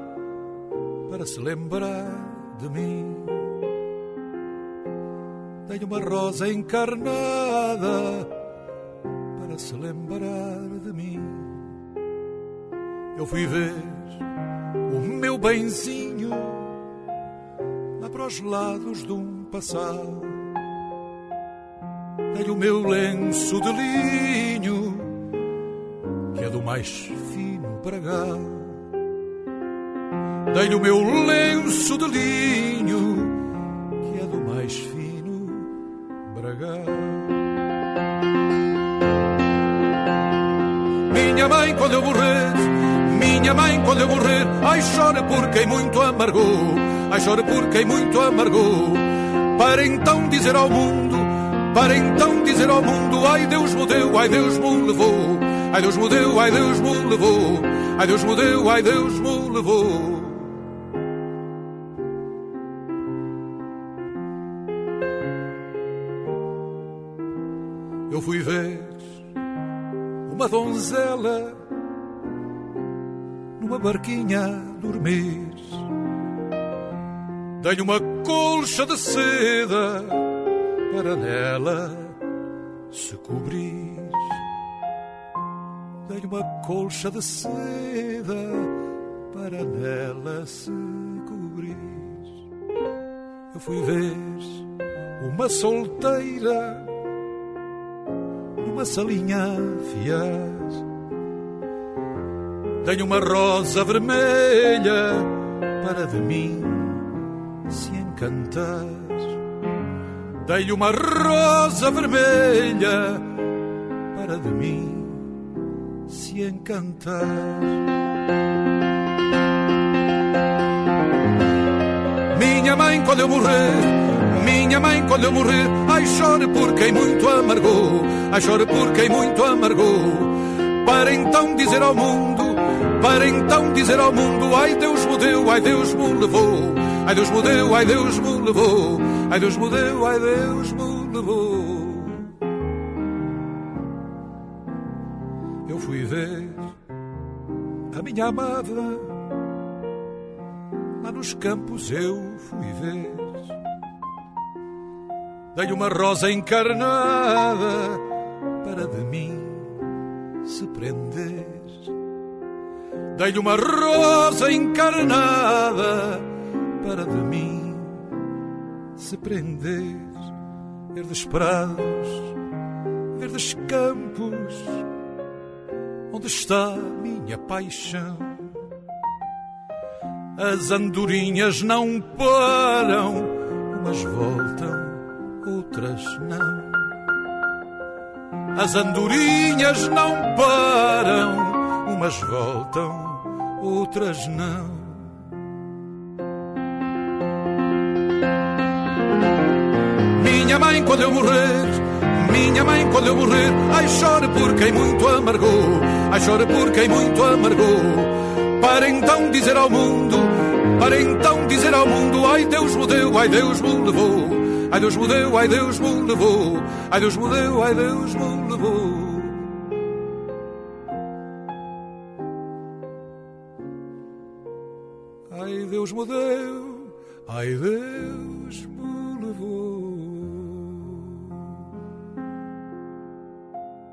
para se lembrar de mim. Dei uma rosa encarnada para se lembrar de mim. Eu fui ver o meu benzinho lá para os lados de um passado. Dei o meu lenço de linho, que é do mais fino pregão. Dei o meu lenço de linho, que é do mais fino bragão. Minha mãe, quando eu morrer, minha mãe, quando eu morrer, ai chora por quem muito amargou, ai chora por quem muito amargou. Para então dizer ao mundo, para então dizer ao mundo, ai Deus me deu, ai Deus me levou, ai Deus me deu, ai Deus me levou, ai Deus me deu, ai Deus me levou. Eu fui ver uma donzela numa barquinha dormir. Dei uma colcha de seda para nela se cobrir. Dei uma colcha de seda para nela se cobrir. Eu fui ver uma solteira numa salinha fiaz. Tenho uma rosa vermelha para de mim se encantar. Dei uma rosa vermelha para de mim se encantar. Minha mãe, quando eu morrer, minha mãe, quando eu morrer, ai chore por quem muito amargou, ai chore por quem muito amargou. Para então dizer ao mundo, para então dizer ao mundo, ai Deus me deu, ai Deus me levou, ai Deus me deu, ai Deus me levou, ai Deus me deu, ai Deus me levou. Eu fui ver a minha amada lá nos campos eu fui ver. Dei uma rosa encarnada para de mim se prender. Dei-lhe uma rosa encarnada para de mim se prender. Verdes prados, verdes campos, onde está minha paixão? As andorinhas não param, umas voltam, outras não. As andorinhas não param, umas voltam, outras não. Minha mãe, quando eu morrer, minha mãe, quando eu morrer, ai chore por quem muito amargou, ai chore por quem muito amargou, para então dizer ao mundo, para então dizer ao mundo, ai Deus me deu, ai Deus me levou. Ai Deus me deu, ai Deus me levou, ai Deus me deu, ai Deus me levou. Ai Deus me deu, ai Deus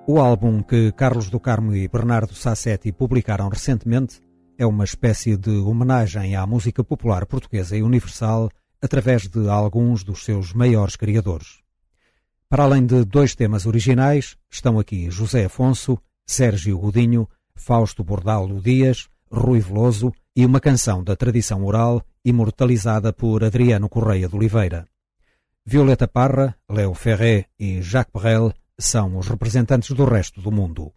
O álbum que Carlos do Carmo e Bernardo Sassetti publicaram recentemente é uma espécie de homenagem à música popular portuguesa e universal através de alguns dos seus maiores criadores. Para além de dois temas originais, estão aqui José Afonso, Sérgio Godinho, Fausto Bordalo Dias, Rui Veloso e uma canção da tradição oral imortalizada por Adriano Correia de Oliveira. Violeta Parra, Léo Ferré e Jacques Brel são os representantes do resto do mundo.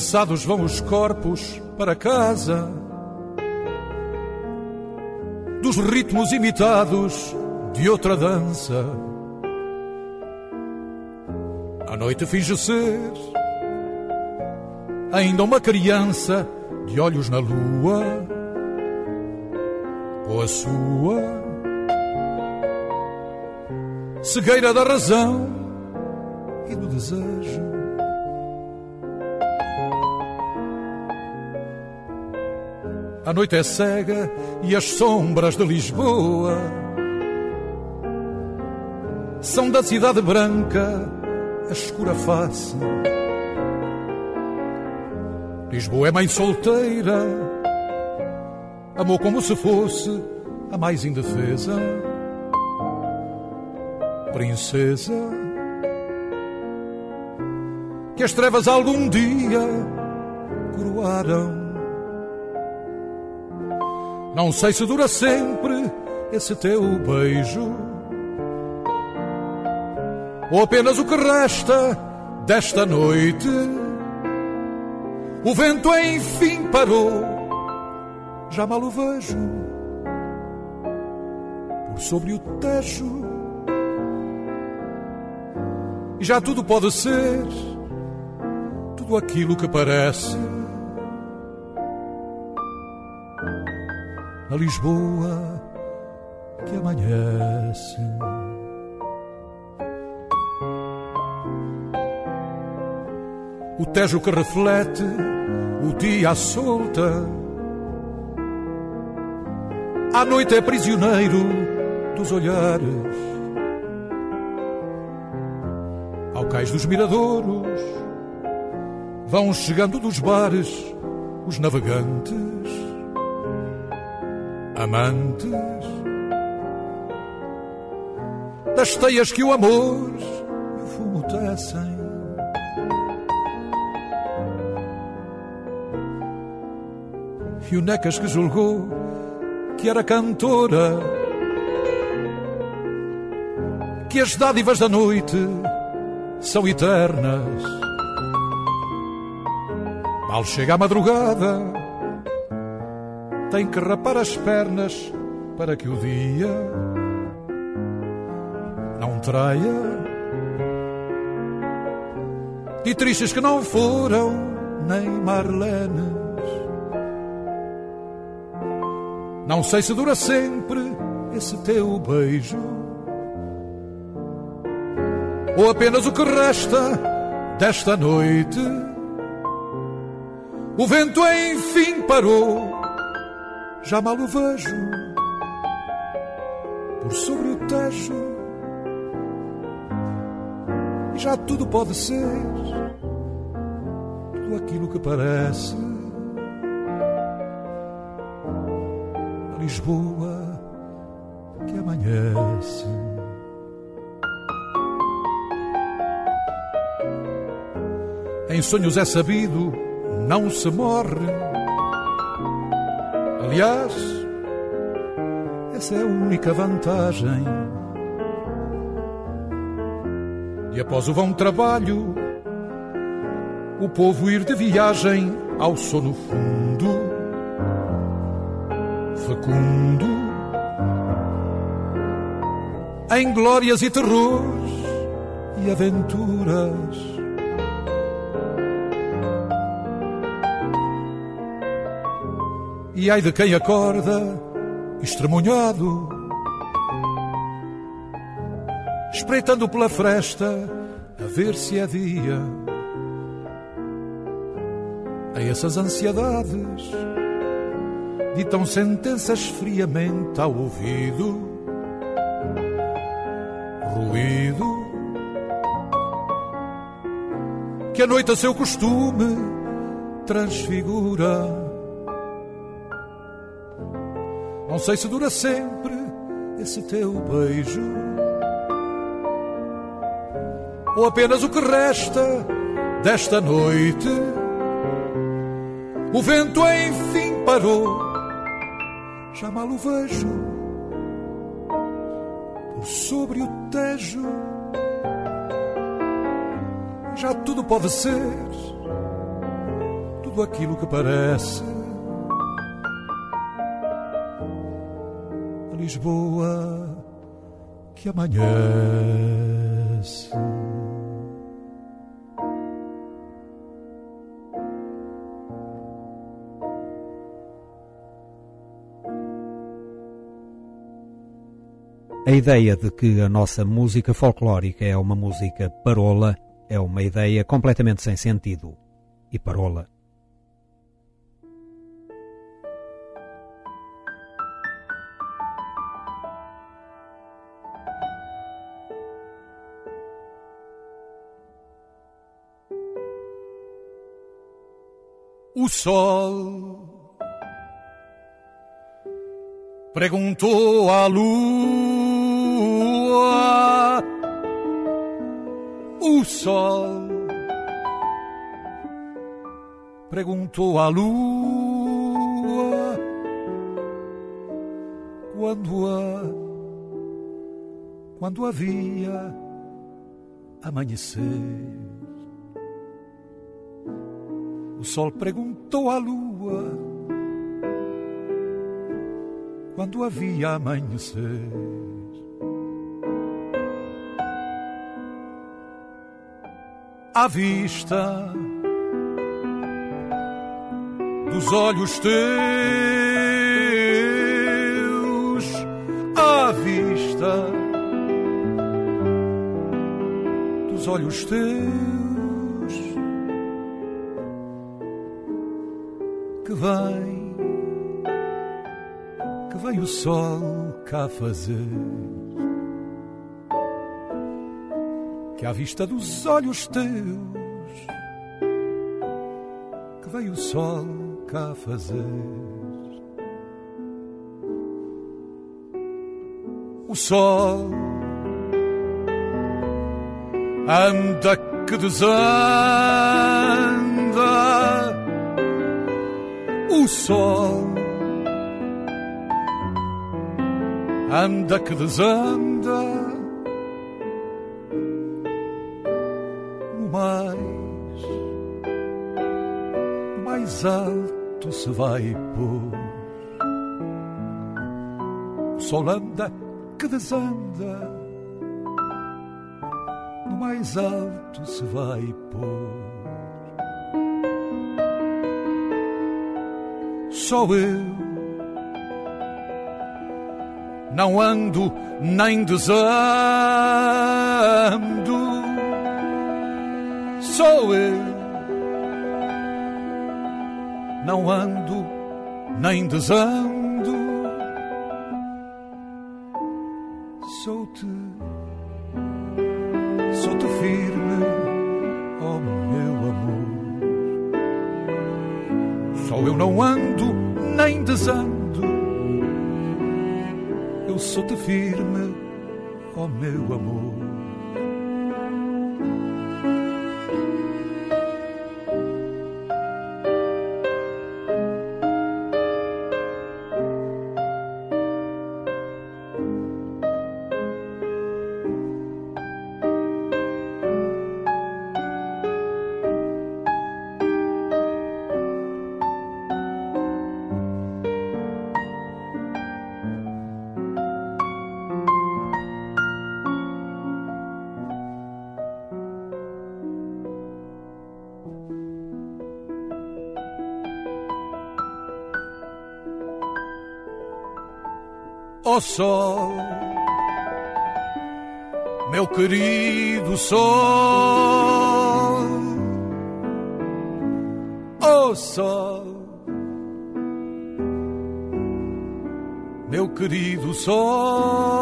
Cansados vão os corpos para casa dos ritmos imitados de outra dança. A noite finge ser ainda uma criança de olhos na lua, ou a sua cegueira da razão e do desejo. A noite é cega e as sombras de Lisboa são da cidade branca a escura face. Lisboa é mãe solteira, amou como se fosse a mais indefesa. Princesa, que as trevas algum dia coroaram. Não sei se dura sempre esse teu beijo, ou apenas o que resta desta noite. O vento enfim parou, já mal o vejo, por sobre o tejo. E já tudo pode ser, tudo aquilo que parece na Lisboa que amanhece. O Tejo que reflete o dia à solta. À noite é prisioneiro dos olhares. Ao cais dos miradouros vão chegando dos bares os navegantes amantes das teias que o amor e o fumo tecem. E o Necas que julgou que era cantora, que as dádivas da noite são eternas. Mal chega a madrugada, tem que rapar as pernas para que o dia não traia. De tristes que não foram nem Marlenes. Não sei se dura sempre esse teu beijo? Ou apenas o que resta desta noite? O vento enfim parou, já mal o vejo por sobre o tejo. E já tudo pode ser, tudo aquilo que parece. A Lisboa que amanhece. Em sonhos é sabido, não se morre. Aliás, essa é a única vantagem. E após o vão trabalho, o povo ir de viagem ao sono fundo, fecundo, em glórias e terrores e aventuras. E ai de quem acorda estremunhado, espreitando pela fresta a ver se é dia. A essas ansiedades ditam sentenças friamente ao ouvido, ruído que a noite a seu costume transfigura. Não sei se dura sempre esse teu beijo, ou apenas o que resta desta noite. O vento enfim parou, já mal o vejo por sobre o tejo. Já tudo pode ser, tudo aquilo que parece. Lisboa que amanhece. A ideia de que a nossa música folclórica é uma música parola é uma ideia completamente sem sentido. E parola o sol perguntou à lua, o sol perguntou à lua quando a quando havia amanhecer. O sol perguntou à lua quando havia amanhecer. À vista dos olhos teus, à vista dos olhos teus. Vem, que vem o sol cá fazer. Que à vista dos olhos teus, que vem o sol cá fazer. O sol anda que desanda o sol. Anda que desanda. No mais mais alto se vai pôr. O sol anda que desanda. No mais alto se vai pôr só eu não ando nem desando. Sou eu, não ando nem desando. Oh sol, meu querido sol, oh sol, meu querido sol.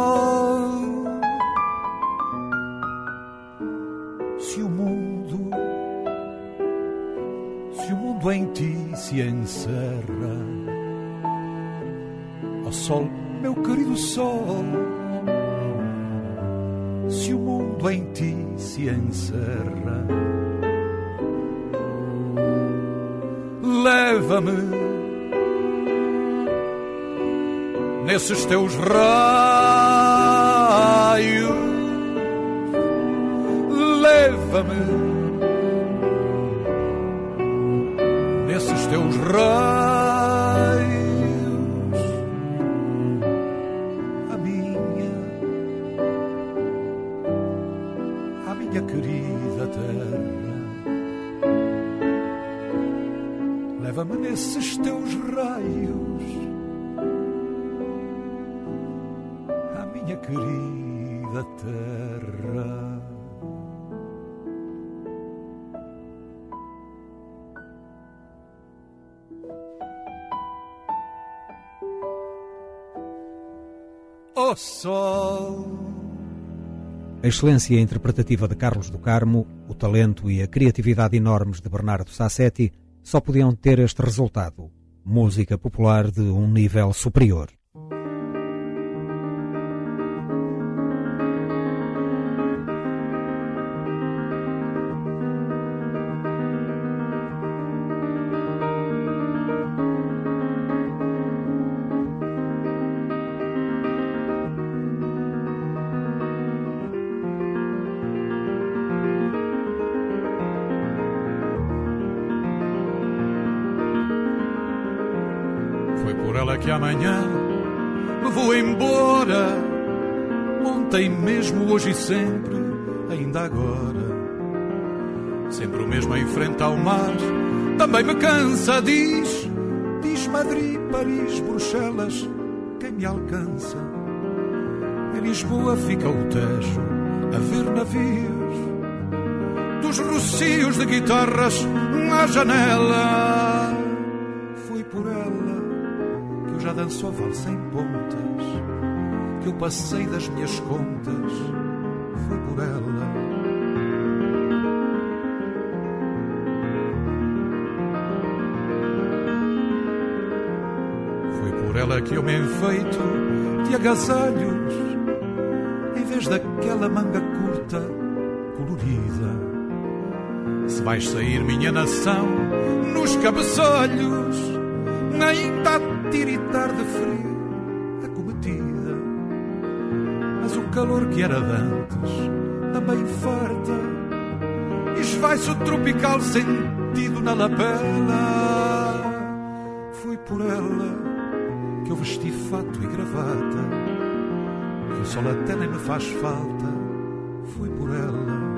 Leva-me nesses teus raios, nesses teus raios, a minha querida terra. Oh sol. A excelência interpretativa de Carlos do Carmo, o talento e a criatividade enormes de Bernardo Sassetti só podiam ter este resultado: música popular de um nível superior. Fica o Tejo, a ver navios, dos rocios de guitarras à janela. Fui por ela já dançou valsa em pontas, que eu passei das minhas contas, foi por ela. Foi por ela que eu me enfeito de agasalhos, vez daquela manga curta, colorida. Se vais sair minha nação nos cabeçalhos, ainda há tiritar de frio a cometida. Mas o calor que era de antes também farta. Esvai-se o tropical sentido na lapela. Fui por ela que eu vesti fato e gravata. O sol até nem me faz falta. Fui por ela.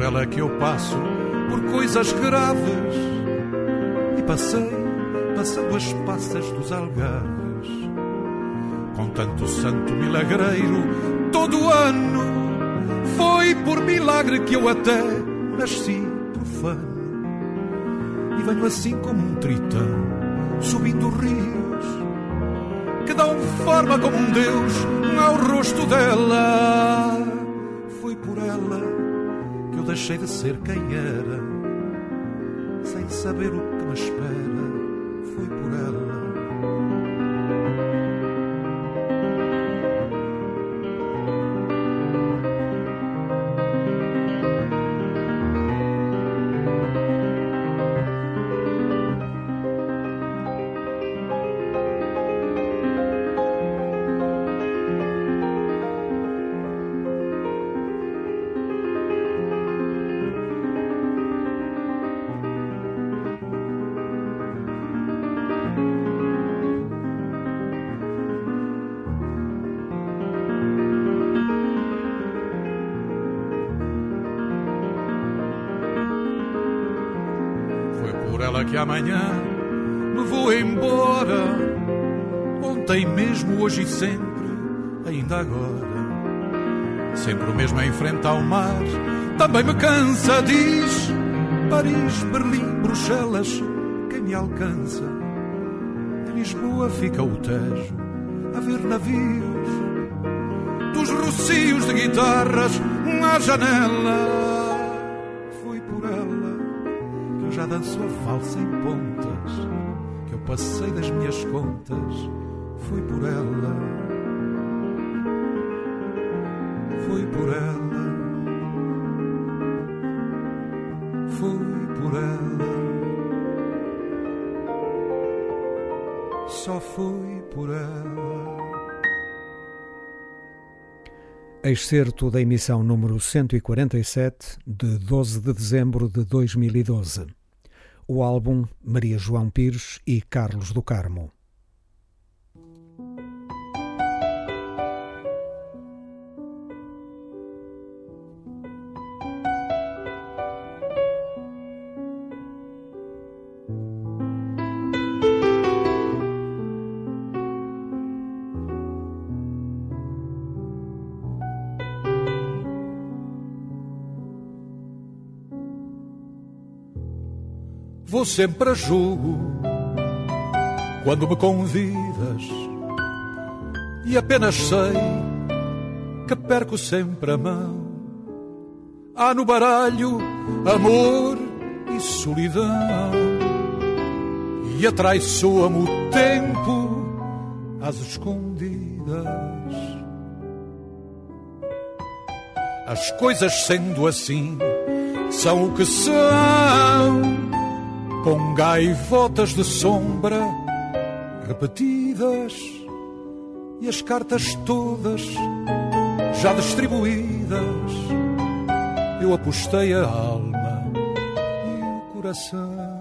por ela que eu passo por coisas graves e passei passando as passas dos algarves com tanto santo milagreiro todo ano foi por milagre que eu até nasci profano venho assim como um tritão subindo rios que dão forma como um deus ao rosto dela. Foi por ela que eu deixei de ser quem era sem saber o que me espera amanhã me vou embora. Ontem mesmo, hoje e sempre, ainda agora. Sempre o mesmo em frente ao mar. Também me cansa, diz Paris, Berlim, Bruxelas, quem me alcança? Em Lisboa fica o Tejo a ver navios dos rocios de guitarras na janela danço a valsa em pontas, que eu passei das minhas contas, foi por ela, foi por ela, foi por ela, só foi por ela. Excerto da emissão número 147 de 12 de dezembro de 2012 o álbum Maria João Pires e Carlos do Carmo. Vou sempre a jogo quando me convidas e apenas sei que perco sempre a mão. Há no baralho amor e solidão e atraiçoa-me o tempo às escondidas. As coisas sendo assim são o que são com gaivotas de sombra repetidas e as cartas todas já distribuídas. Eu apostei a alma e o coração.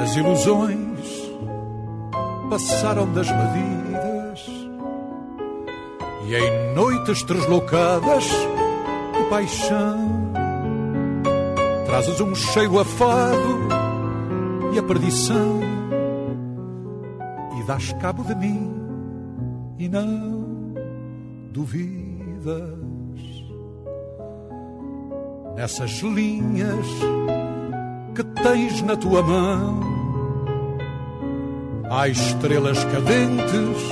As ilusões passaram das medidas e em noites deslocadas de paixão trazes um cheiro afado e a perdição e dás cabo de mim e não duvidas. Nessas linhas que tens na tua mão há estrelas cadentes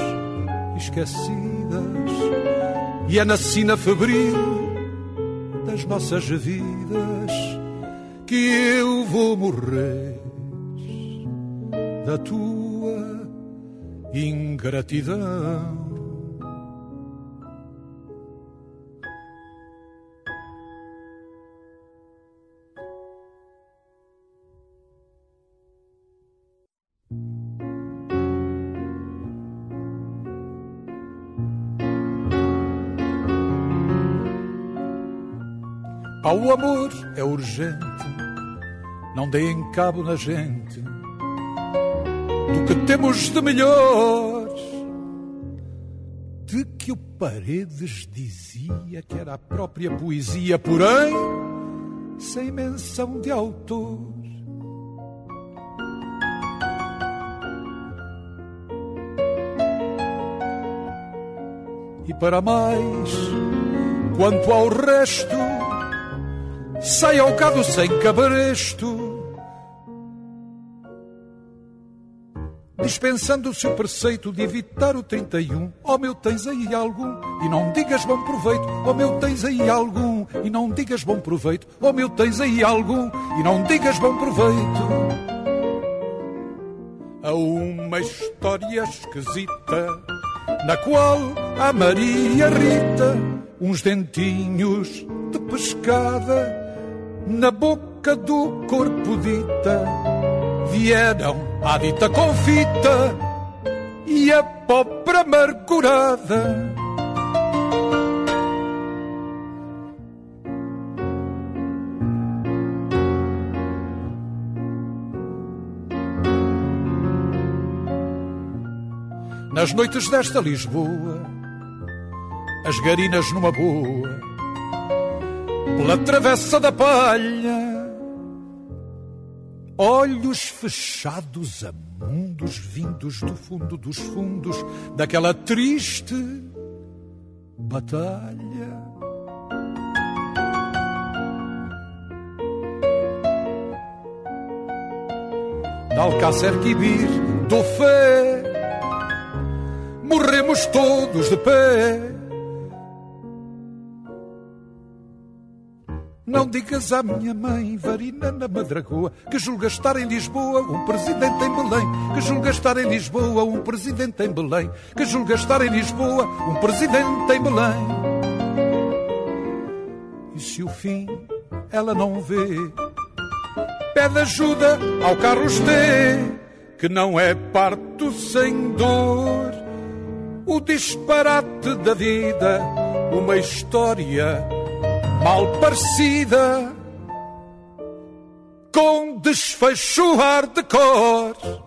esquecidas e é na sina febril das nossas vidas que eu vou morrer da tua ingratidão. Pá, o amor é urgente, não deem cabo na gente. do que temos de melhores. De que o Paredes dizia que era a própria poesia, porém, sem menção de autor. E para mais, quanto ao resto, sai ao cabo sem cabresto. Dispensando o seu preceito de evitar o 31, oh meu tens aí algum, e não digas bom proveito, oh meu tens aí algum, e não digas bom proveito, oh meu tens aí algum, e não digas bom proveito. Há uma história esquisita, na qual a Maria Rita uns dentinhos de pescada na boca do corpo dita vieram à dita confita e a pobre amargurada. Nas noites desta Lisboa, as garinas numa boa, pela travessa da palha, olhos fechados a mundos vindos do fundo dos fundos daquela triste batalha. De Alcácer Quibir, do fé, morremos todos de pé. Não digas à minha mãe, Varina na Madragoa, que julga estar em Lisboa um presidente em Belém. Que julga estar em Lisboa um presidente em Belém. Que julga estar em Lisboa um presidente em Belém. E se o fim ela não vê, pede ajuda ao Carlos T, que não é parto sem dor. O disparate da vida, uma história mal parecida, com desfecho hardcore.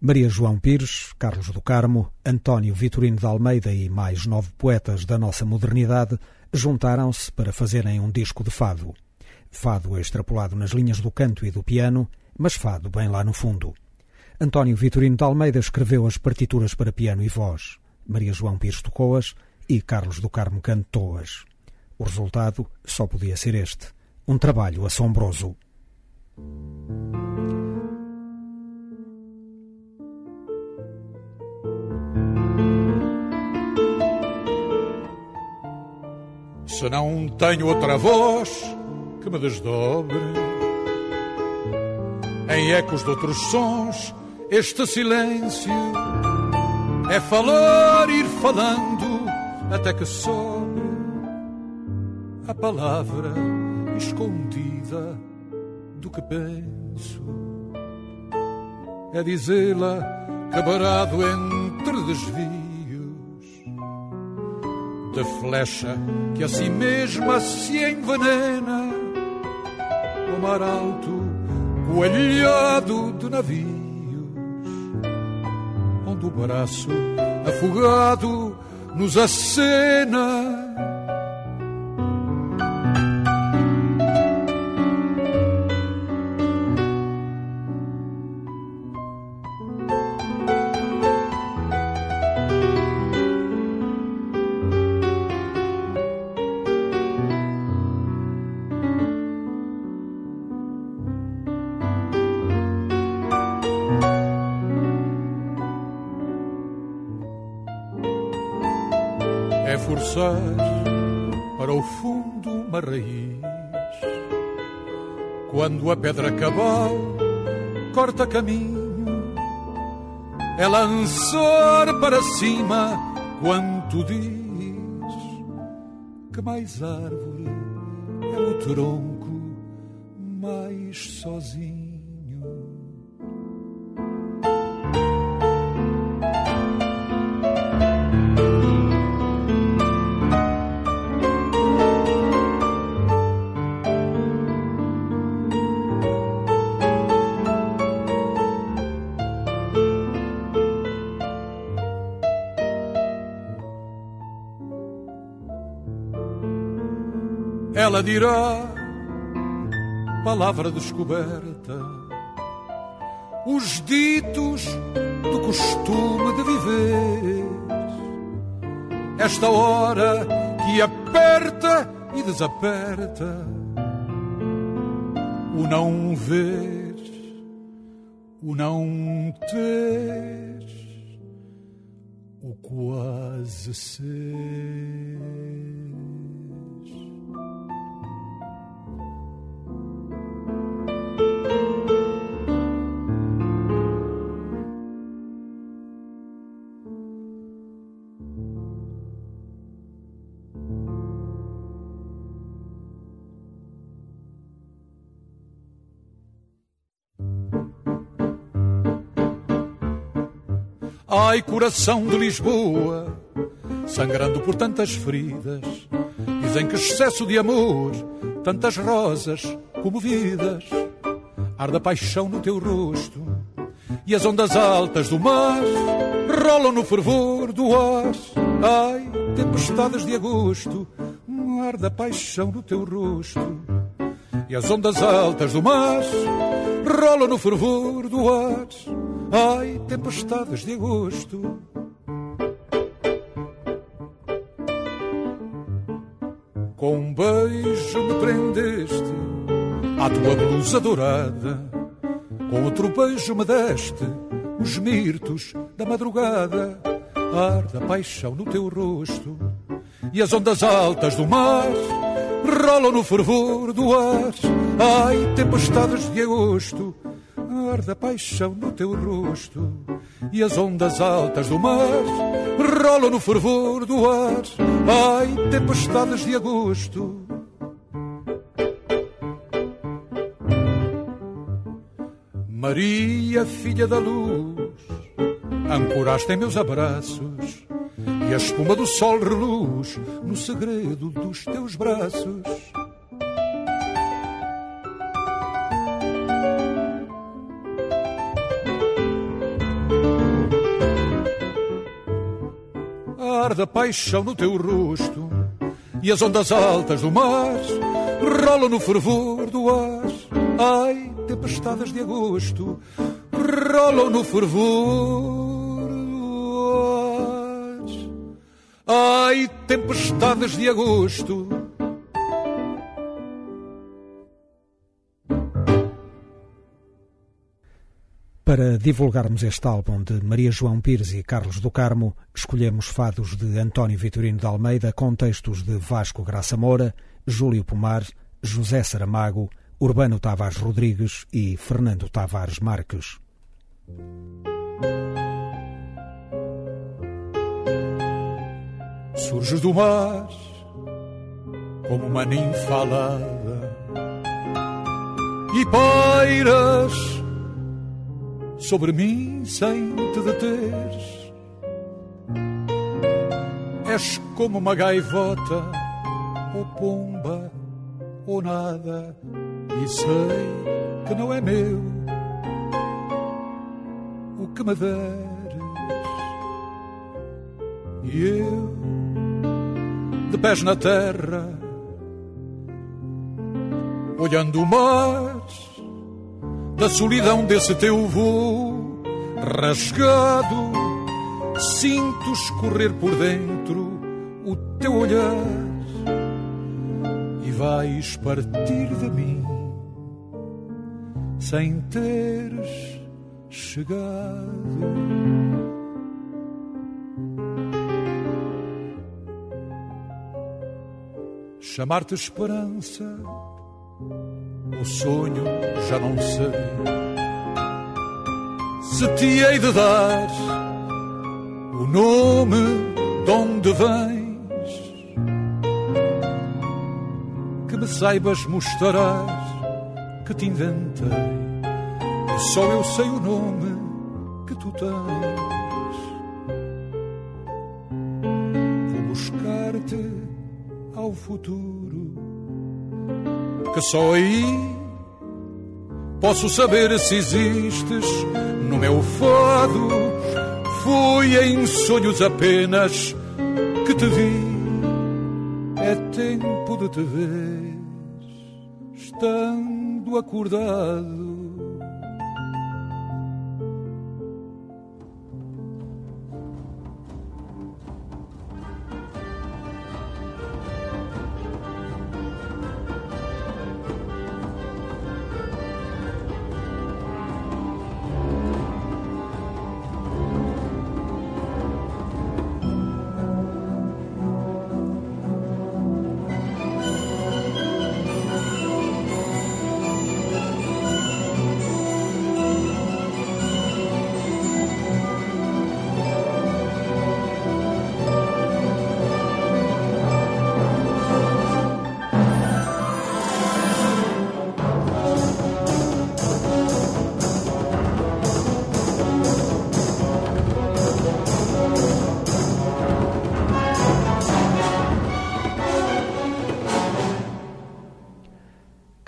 Maria João Pires, Carlos do Carmo, António Vitorino de Almeida e mais nove poetas da nossa modernidade juntaram-se para fazerem um disco de fado. Fado extrapolado nas linhas do canto e do piano, mas fado bem lá no fundo. António Vitorino de Almeida escreveu as partituras para piano e voz. Maria João Pires tocou-as e Carlos do Carmo cantou-as. O resultado só podia ser este: um trabalho assombroso. Se não tenho outra voz que me desdobre em ecos de outros sons, este silêncio é falar, ir falando até que sobre a palavra escondida do que penso. É dizê-la cabarado entre desvios de flecha que a si mesma se envenena. O mar alto, coelhado de navios, onde o braço afogado nos acena. Forçar para o fundo uma raiz. Quando a pedra cabal corta caminho, é lançar para cima quanto diz que mais árvore é o tronco mais sozinho. Ela dirá palavra descoberta, os ditos do costume de viver. Esta hora que aperta e desaperta, o não ver, o não ter, o quase ser. Ai, coração de Lisboa, sangrando por tantas feridas, dizem que excesso de amor, tantas rosas comovidas, arda paixão no teu rosto, e as ondas altas do mar rolam no fervor do ar. Ai, tempestades de agosto, arda paixão no teu rosto, e as ondas altas do mar rolam no fervor do ar. Ai, tempestades de agosto. Com um beijo me prendeste à tua blusa dourada. Com outro beijo me deste os mirtos da madrugada. Arda paixão no teu rosto e as ondas altas do mar rolam no fervor do ar. Ai, tempestades de agosto arde a paixão no teu rosto e as ondas altas do mar rolam no fervor do ar. Ai, tempestades de agosto. Maria, filha da luz, ancoraste em meus abraços e a espuma do sol reluz no segredo dos teus braços. Da paixão no teu rosto e as ondas altas do mar rolam no fervor do ar. Ai, tempestades de agosto rolam no fervor do ar. Ai, tempestades de agosto Para divulgarmos este álbum de Maria João Pires e Carlos do Carmo, escolhemos fados de António Vitorino de Almeida com textos de Vasco Graça Moura, Júlio Pomar, José Saramago, Urbano Tavares Rodrigues e Fernando Tavares Marques. Surges do mar como uma ninfa alada e pairas sobre mim sem te deteres. És como uma gaivota, ou pomba, ou nada, e sei que não é meu o que me deres. E eu, de pés na terra, olhando o mar da solidão desse teu voo rasgado. Sinto escorrer por dentro o teu olhar e vais partir de mim sem teres chegado. Chamar-te esperança o sonho já não sei. Se te hei de dar o nome de onde vens, que me saibas mostrar que te inventei. E só eu sei o nome que tu tens. Vou buscar-te ao futuro que só aí posso saber se existes no meu fado. Foi em sonhos apenas que te vi é tempo de te ver estando acordado.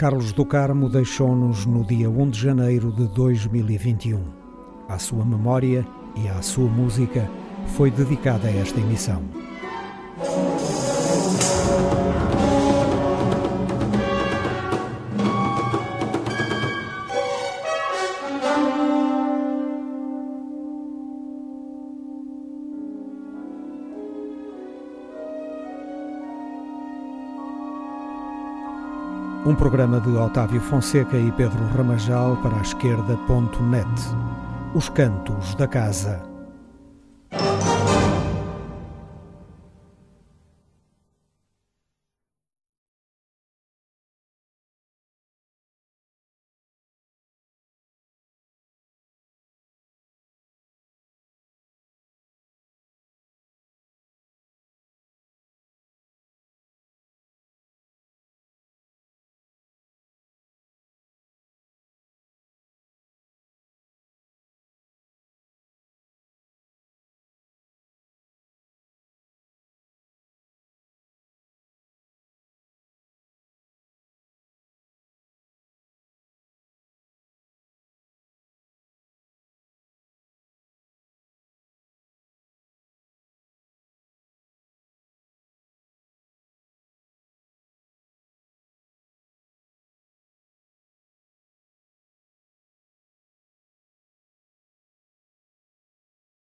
Carlos do Carmo deixou-nos no dia 1 de janeiro de 2021. À sua memória e à sua música foi dedicada esta emissão. Programa de Otávio Fonseca e Pedro Ramajal para a esquerda.net. Os Cantos da Casa.